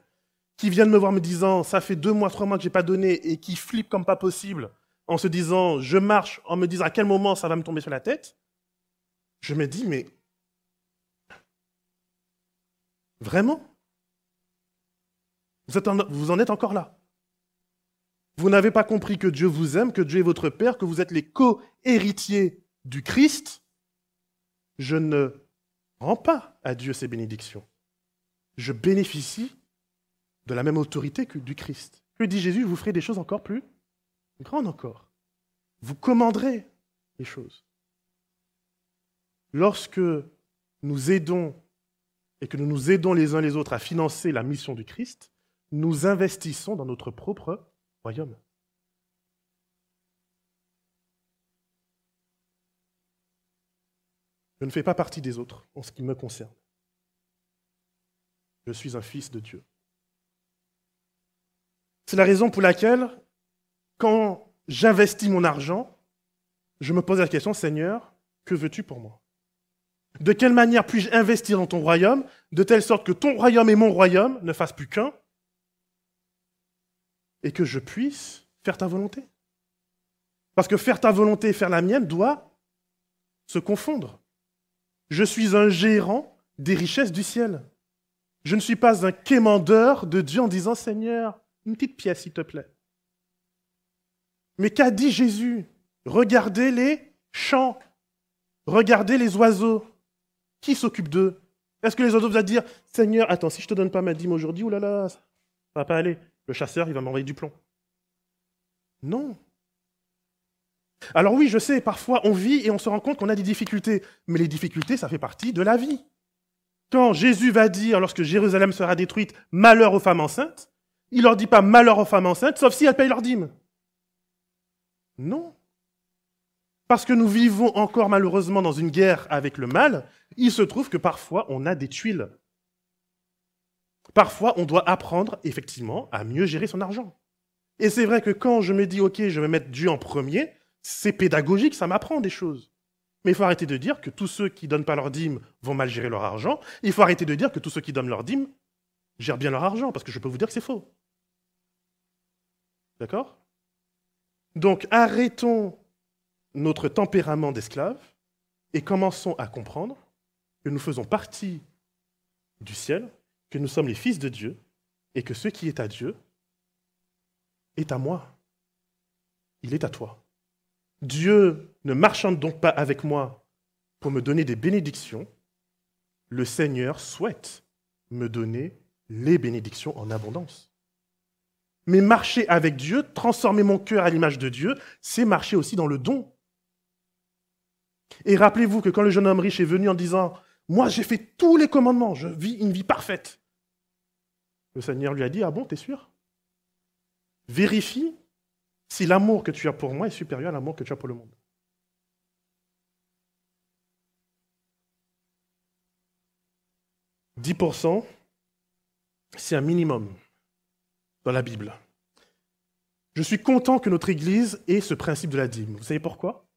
qui viennent me voir me disant ça fait deux mois trois mois que j'ai pas donné et qui flippent comme pas possible en se disant je marche en me disant à quel moment ça va me tomber sur la tête je me dis mais vraiment? Vous, vous en êtes encore là? Vous n'avez pas compris que Dieu vous aime, que Dieu est votre Père, que vous êtes les co-héritiers du Christ. Je ne rends pas à Dieu ses bénédictions. Je bénéficie de la même autorité que du Christ. Que dit Jésus Vous ferez des choses encore plus grandes encore. Vous commanderez les choses. Lorsque nous aidons et que nous nous aidons les uns les autres à financer la mission du Christ, nous investissons dans notre propre Je ne fais pas partie des autres en ce qui me concerne. Je suis un fils de Dieu. C'est la raison pour laquelle, quand j'investis mon argent, je me pose la question, Seigneur, que veux-tu pour moi? De quelle manière puis-je investir dans ton royaume, de telle sorte que ton royaume et mon royaume ne fassent plus qu'un, et que je puisse faire ta volonté Parce que faire ta volonté et faire la mienne doit se confondre. Je suis un gérant des richesses du ciel. Je ne suis pas un quémandeur de Dieu en disant Seigneur, une petite pièce, s'il te plaît. Mais qu'a dit Jésus? Regardez les champs, regardez les oiseaux. Qui s'occupe d'eux? Est-ce que les oiseaux vont dire Seigneur, attends, si je ne te donne pas ma dîme aujourd'hui, oulala, ça va pas aller. Le chasseur, il va m'envoyer du plomb. Non. Alors oui, je sais, parfois on vit et on se rend compte qu'on a des difficultés, mais les difficultés, ça fait partie de la vie. Quand Jésus va dire, lorsque Jérusalem sera détruite, malheur aux femmes enceintes, il leur dit pas malheur aux femmes enceintes, sauf si elles payent leur dîme. Non. Parce que nous vivons encore malheureusement dans une guerre avec le mal, il se trouve que parfois on a des tuiles. Parfois on doit apprendre effectivement à mieux gérer son argent. Et c'est vrai que quand je me dis, OK, je vais mettre Dieu en premier, c'est pédagogique, ça m'apprend des choses. Mais il faut arrêter de dire que tous ceux qui ne donnent pas leur dîme vont mal gérer leur argent. Il faut arrêter de dire que tous ceux qui donnent leur dîme gèrent bien leur argent, parce que je peux vous dire que c'est faux. D'accord? Donc arrêtons notre tempérament d'esclave et commençons à comprendre que nous faisons partie du ciel, que nous sommes les fils de Dieu et que ce qui est à Dieu est à moi. Il est à toi. Dieu ne marchande donc pas avec moi pour me donner des bénédictions. Le Seigneur souhaite me donner les bénédictions en abondance. Mais marcher avec Dieu, transformer mon cœur à l'image de Dieu, c'est marcher aussi dans le don. Et rappelez-vous que quand le jeune homme riche est venu en disant Moi, j'ai fait tous les commandements, je vis une vie parfaite, le Seigneur lui a dit Ah bon, t'es sûr? Vérifie si l'amour que tu as pour moi est supérieur à l'amour que tu as pour le monde. « 10%, c'est un minimum dans la Bible. Je suis content que notre Église ait ce principe de la dîme. Vous savez pourquoi?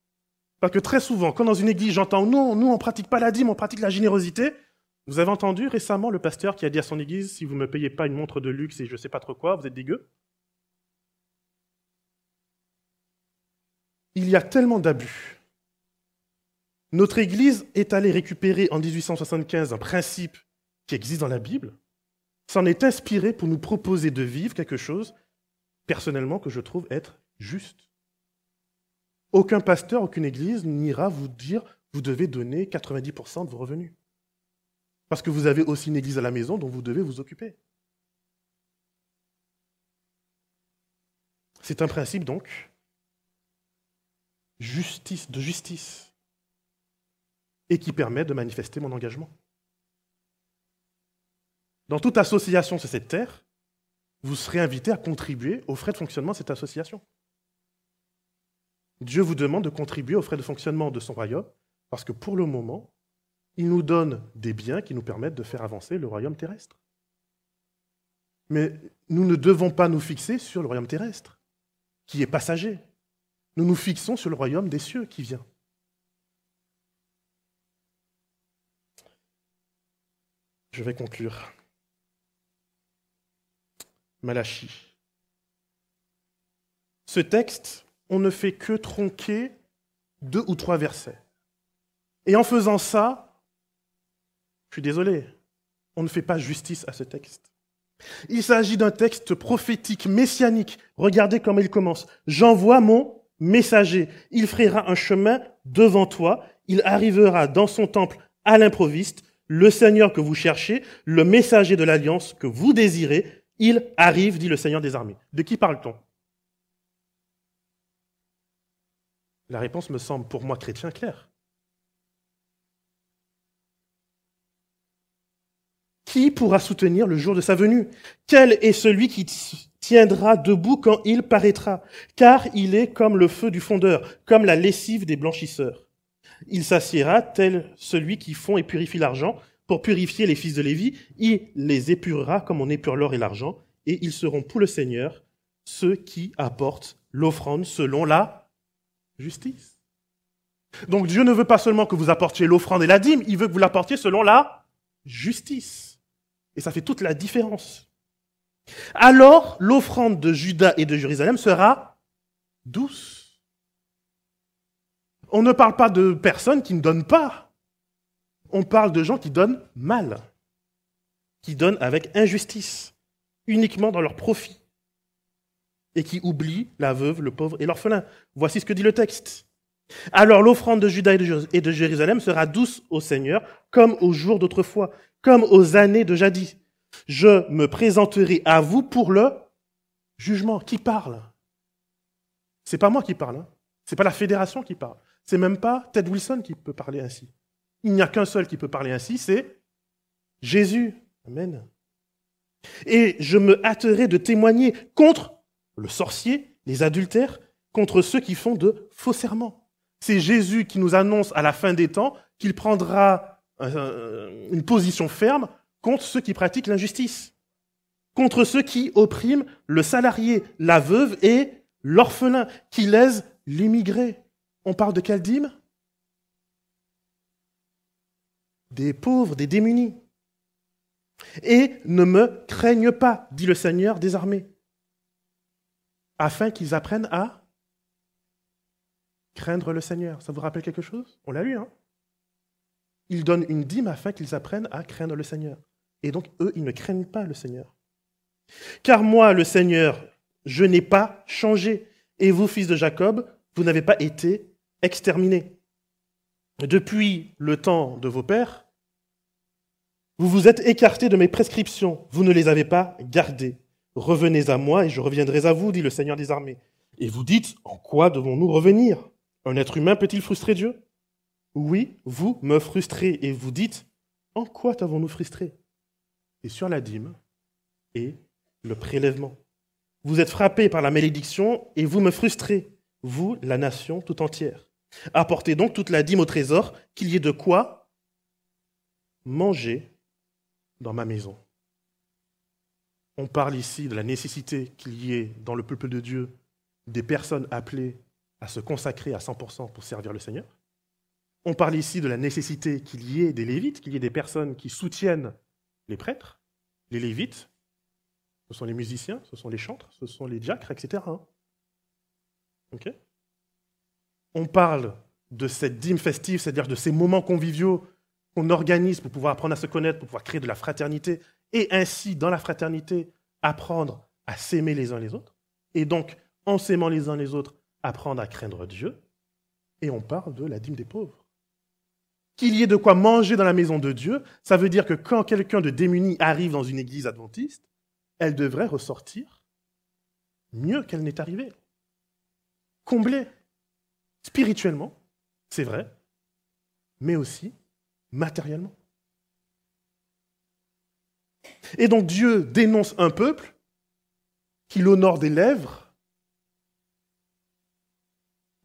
Parce que très souvent, quand dans une Église j'entends non, nous on pratique pas la dîme, on pratique la générosité, vous avez entendu récemment le pasteur qui a dit à son Église, si vous ne me payez pas une montre de luxe et je ne sais pas trop quoi, vous êtes dégueu il y a tellement d'abus. Notre Église est allée récupérer en 1875 un principe qui existe dans la Bible, s'en est inspiré pour nous proposer de vivre quelque chose, personnellement, que je trouve être juste. Aucun pasteur, aucune Église n'ira vous dire vous devez donner 90% de vos revenus. Parce que vous avez aussi une Église à la maison dont vous devez vous occuper. C'est un principe donc justice, de justice, et qui permet de manifester mon engagement. Dans toute association sur cette terre, vous serez invité à contribuer aux frais de fonctionnement de cette association. Dieu vous demande de contribuer aux frais de fonctionnement de son royaume, parce que pour le moment, il nous donne des biens qui nous permettent de faire avancer le royaume terrestre. Mais nous ne devons pas nous fixer sur le royaume terrestre, qui est passager, nous nous fixons sur le royaume des cieux qui vient. Je vais conclure. Malachie. Ce texte, on ne fait que tronquer deux ou trois versets. Et en faisant ça, je suis désolé, on ne fait pas justice à ce texte. Il s'agit d'un texte prophétique, messianique. Regardez comment il commence. J'envoie mon messager. Il frayera un chemin devant toi. Il arrivera dans son temple à l'improviste. Le Seigneur que vous cherchez, le messager de l'alliance que vous désirez, il arrive, dit le Seigneur des armées. De qui parle-t-on? La réponse me semble pour moi chrétien claire. Qui pourra soutenir le jour de sa venue? Quel est celui qui tiendra debout quand il paraîtra, car il est comme le feu du fondeur, comme la lessive des blanchisseurs. Il s'assiera tel celui qui fond et purifie l'argent, pour purifier les fils de Lévi. Il les épurera comme on épure l'or et l'argent, et ils seront pour le Seigneur ceux qui apportent l'offrande selon la justice. Donc Dieu ne veut pas seulement que vous apportiez l'offrande et la dîme, il veut que vous l'apportiez selon la justice. Et ça fait toute la différence. Alors l'offrande de Juda et de Jérusalem sera douce. On ne parle pas de personnes qui ne donnent pas. On parle de gens qui donnent mal, qui donnent avec injustice, uniquement dans leur profit, et qui oublient la veuve, le pauvre et l'orphelin. Voici ce que dit le texte. Alors l'offrande de Juda et de Jérusalem sera douce au Seigneur, comme aux jours d'autrefois, comme aux années de jadis. Je me présenterai à vous pour le jugement. Qui parle? C'est pas moi qui parle. Hein. C'est pas la fédération qui parle. C'est même pas Ted Wilson qui peut parler ainsi. Il n'y a qu'un seul qui peut parler ainsi, c'est Jésus. Amen. Et je me hâterai de témoigner contre le sorcier, les adultères, contre ceux qui font de faux serments. C'est Jésus qui nous annonce à la fin des temps qu'il prendra une position ferme contre ceux qui pratiquent l'injustice, contre ceux qui oppriment le salarié, la veuve et l'orphelin, qui lèsent l'immigré. On parle de quelle dîme? Des pauvres, des démunis. Et ne me craignent pas, dit le Seigneur des armées, afin qu'ils apprennent à Craindre le Seigneur. Ça vous rappelle quelque chose? On l'a lu, hein? Ils donnent une dîme afin qu'ils apprennent à craindre le Seigneur. Et donc, eux, ils ne craignent pas le Seigneur. Car moi, le Seigneur, je n'ai pas changé. Et vous, fils de Jacob, vous n'avez pas été exterminés. Depuis le temps de vos pères, vous vous êtes écartés de mes prescriptions. Vous ne les avez pas gardées. Revenez à moi et je reviendrai à vous, dit le Seigneur des armées. Et vous dites, en quoi devons-nous revenir? Un être humain peut-il frustrer Dieu? Oui, vous me frustrez et vous dites, en quoi t'avons-nous frustré? Et sur la dîme et le prélèvement. Vous êtes frappés par la malédiction et vous me frustrez, vous, la nation tout entière. Apportez donc toute la dîme au trésor, qu'il y ait de quoi manger dans ma maison. On parle ici de la nécessité qu'il y ait dans le peuple de Dieu des personnes appelées à se consacrer à 100% pour servir le Seigneur. On parle ici de la nécessité qu'il y ait des lévites, qu'il y ait des personnes qui soutiennent les prêtres. Les lévites, ce sont les musiciens, ce sont les chantres, ce sont les diacres, etc. Hein. On parle de cette dîme festive, c'est-à-dire de ces moments conviviaux qu'on organise pour pouvoir apprendre à se connaître, pour pouvoir créer de la fraternité, et ainsi, dans la fraternité, apprendre à s'aimer les uns les autres, et donc, en s'aimant les uns les autres, apprendre à craindre Dieu, et on parle de la dîme des pauvres. Qu'il y ait de quoi manger dans la maison de Dieu, ça veut dire que quand quelqu'un de démuni arrive dans une église adventiste, elle devrait ressortir mieux qu'elle n'est arrivée. Comblée spirituellement, c'est vrai, mais aussi matériellement. Et donc Dieu dénonce un peuple qui l'honore des lèvres,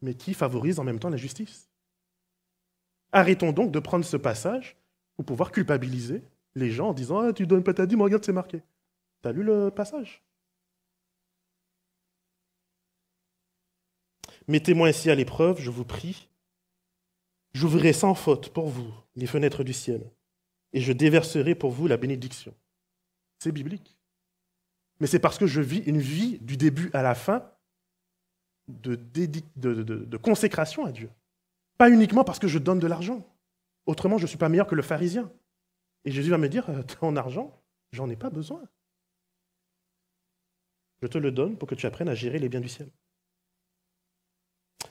mais qui favorise en même temps la justice. Arrêtons donc de prendre ce passage pour pouvoir culpabiliser les gens en disant ah, Tu donnes pas ta dîme, regarde, c'est marqué. Tu as lu le passage? Mettez-moi ainsi à l'épreuve, je vous prie. J'ouvrirai sans faute pour vous les fenêtres du ciel et je déverserai pour vous la bénédiction. C'est biblique. Mais c'est parce que je vis une vie du début à la fin de, de, consécration à Dieu. Pas uniquement parce que je donne de l'argent. Autrement, je ne suis pas meilleur que le pharisien. Et Jésus va me dire, euh, ton argent, j'en ai pas besoin. Je te le donne pour que tu apprennes à gérer les biens du ciel.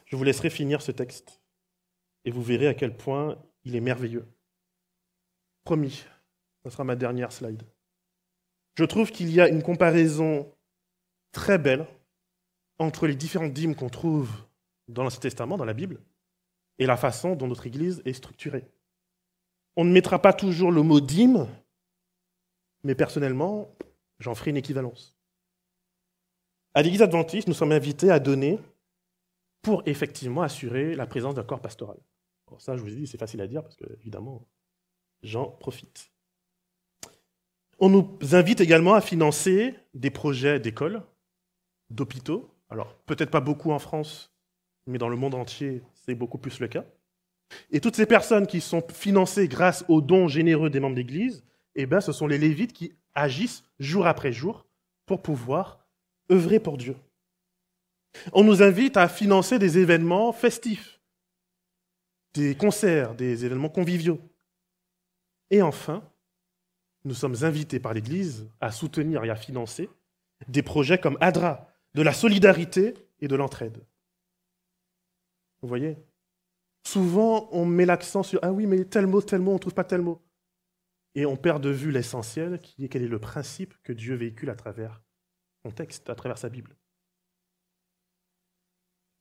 Je vous laisserai finir ce texte et vous verrez à quel point il est merveilleux. Promis, ce sera ma dernière slide. Je trouve qu'il y a une comparaison très belle entre les différentes dîmes qu'on trouve dans l'Ancien Testament, dans la Bible, et la façon dont notre Église est structurée. On ne mettra pas toujours le mot dîme, mais personnellement, j'en ferai une équivalence. À l'Église adventiste, nous sommes invités à donner pour effectivement assurer la présence d'un corps pastoral. ça, je vous ai dit, c'est facile à dire parce que, évidemment, j'en profite. On nous invite également à financer des projets d'écoles, d'hôpitaux. Alors, peut-être pas beaucoup en France, mais dans le monde entier, c'est beaucoup plus le cas. Et toutes ces personnes qui sont financées grâce aux dons généreux des membres d'Église, eh ben, ce sont les Lévites qui agissent jour après jour pour pouvoir œuvrer pour Dieu. On nous invite à financer des événements festifs, des concerts, des événements conviviaux. Et enfin, nous sommes invités par l'Église à soutenir et à financer des projets comme ADRA, de la solidarité et de l'entraide. Vous voyez? Souvent, on met l'accent sur Ah oui, mais tel mot, tel mot, on ne trouve pas tel mot. Et on perd de vue l'essentiel, qui est quel est le principe que Dieu véhicule à travers son texte, à travers sa Bible.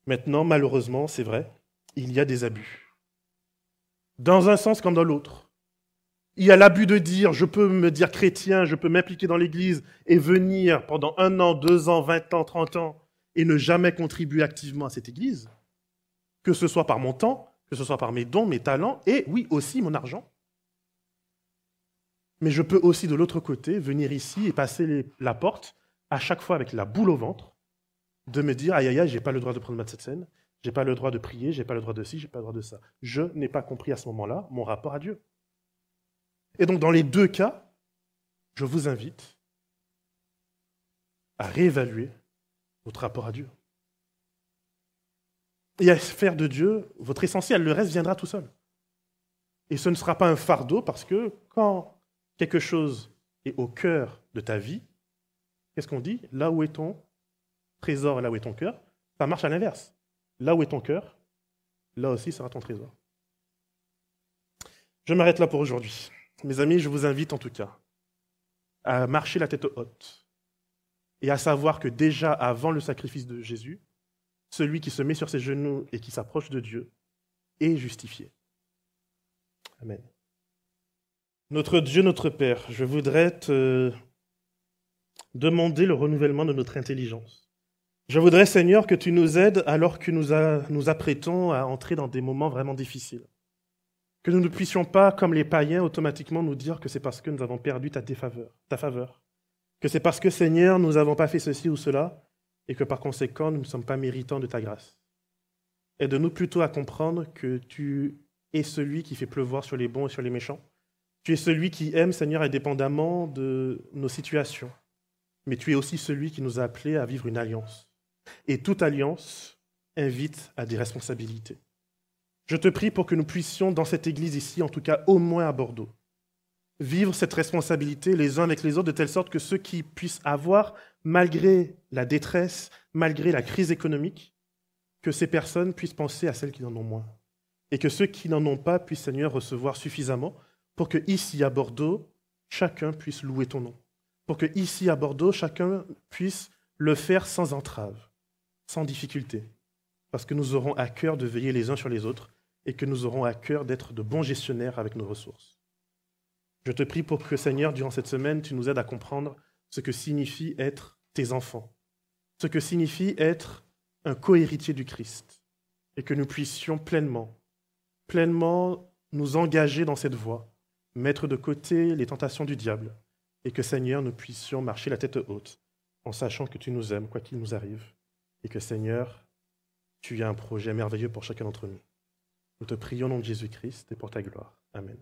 Maintenant, malheureusement, c'est vrai, il y a des abus. Dans un sens comme dans l'autre. Il y a l'abus de dire je peux me dire chrétien, je peux m'impliquer dans l'Église et venir pendant un an, deux ans, vingt ans, trente ans et ne jamais contribuer activement à cette Église, que ce soit par mon temps, que ce soit par mes dons, mes talents et oui aussi mon argent. Mais je peux aussi de l'autre côté venir ici et passer la porte à chaque fois avec la boule au ventre de me dire aïe aïe aïe, j'ai pas le droit de prendre ma scène, j'ai pas le droit de prier, j'ai pas le droit de ci, j'ai pas le droit de ça. Je n'ai pas compris à ce moment-là mon rapport à Dieu. Et donc dans les deux cas, je vous invite à réévaluer votre rapport à Dieu. Et à faire de Dieu votre essentiel. Le reste viendra tout seul. Et ce ne sera pas un fardeau parce que quand quelque chose est au cœur de ta vie, qu'est-ce qu'on dit? Là où est ton trésor là où est ton cœur, ça marche à l'inverse. Là où est ton cœur, là aussi sera ton trésor. Je m'arrête là pour aujourd'hui. Mes amis, je vous invite en tout cas à marcher la tête haute et à savoir que déjà avant le sacrifice de Jésus, celui qui se met sur ses genoux et qui s'approche de Dieu est justifié. Amen. Notre Dieu, notre Père, je voudrais te demander le renouvellement de notre intelligence. Je voudrais, Seigneur, que tu nous aides alors que nous, nous apprêtons à entrer dans des moments vraiment difficiles. Que nous ne puissions pas, comme les païens, automatiquement nous dire que c'est parce que nous avons perdu ta défaveur, faveur. Que c'est parce que, Seigneur, nous n'avons pas fait ceci ou cela, et que par conséquent, nous ne sommes pas méritants de ta grâce. Aide-nous plutôt à comprendre que tu es celui qui fait pleuvoir sur les bons et sur les méchants. Tu es celui qui aime, Seigneur, indépendamment de nos situations. Mais tu es aussi celui qui nous a appelés à vivre une alliance. Et toute alliance invite à des responsabilités. Je te prie pour que nous puissions, dans cette église ici, en tout cas au moins à Bordeaux, vivre cette responsabilité les uns avec les autres de telle sorte que ceux qui puissent avoir, malgré la détresse, malgré la crise économique, que ces personnes puissent penser à celles qui en ont moins. Et que ceux qui n'en ont pas puissent, Seigneur, recevoir suffisamment pour que ici à Bordeaux, chacun puisse louer ton nom. Pour que ici à Bordeaux, chacun puisse le faire sans entrave, sans difficulté. Parce que nous aurons à cœur de veiller les uns sur les autres et que nous aurons à cœur d'être de bons gestionnaires avec nos ressources. Je te prie pour que, Seigneur, durant cette semaine, tu nous aides à comprendre ce que signifie être tes enfants, ce que signifie être un cohéritier du Christ, et que nous puissions pleinement, pleinement nous engager dans cette voie, mettre de côté les tentations du diable, et que, Seigneur, nous puissions marcher la tête haute, en sachant que tu nous aimes, quoi qu'il nous arrive, et que, Seigneur, tu as un projet merveilleux pour chacun d'entre nous. Nous te prions au nom de Jésus-Christ et pour ta gloire. Amen.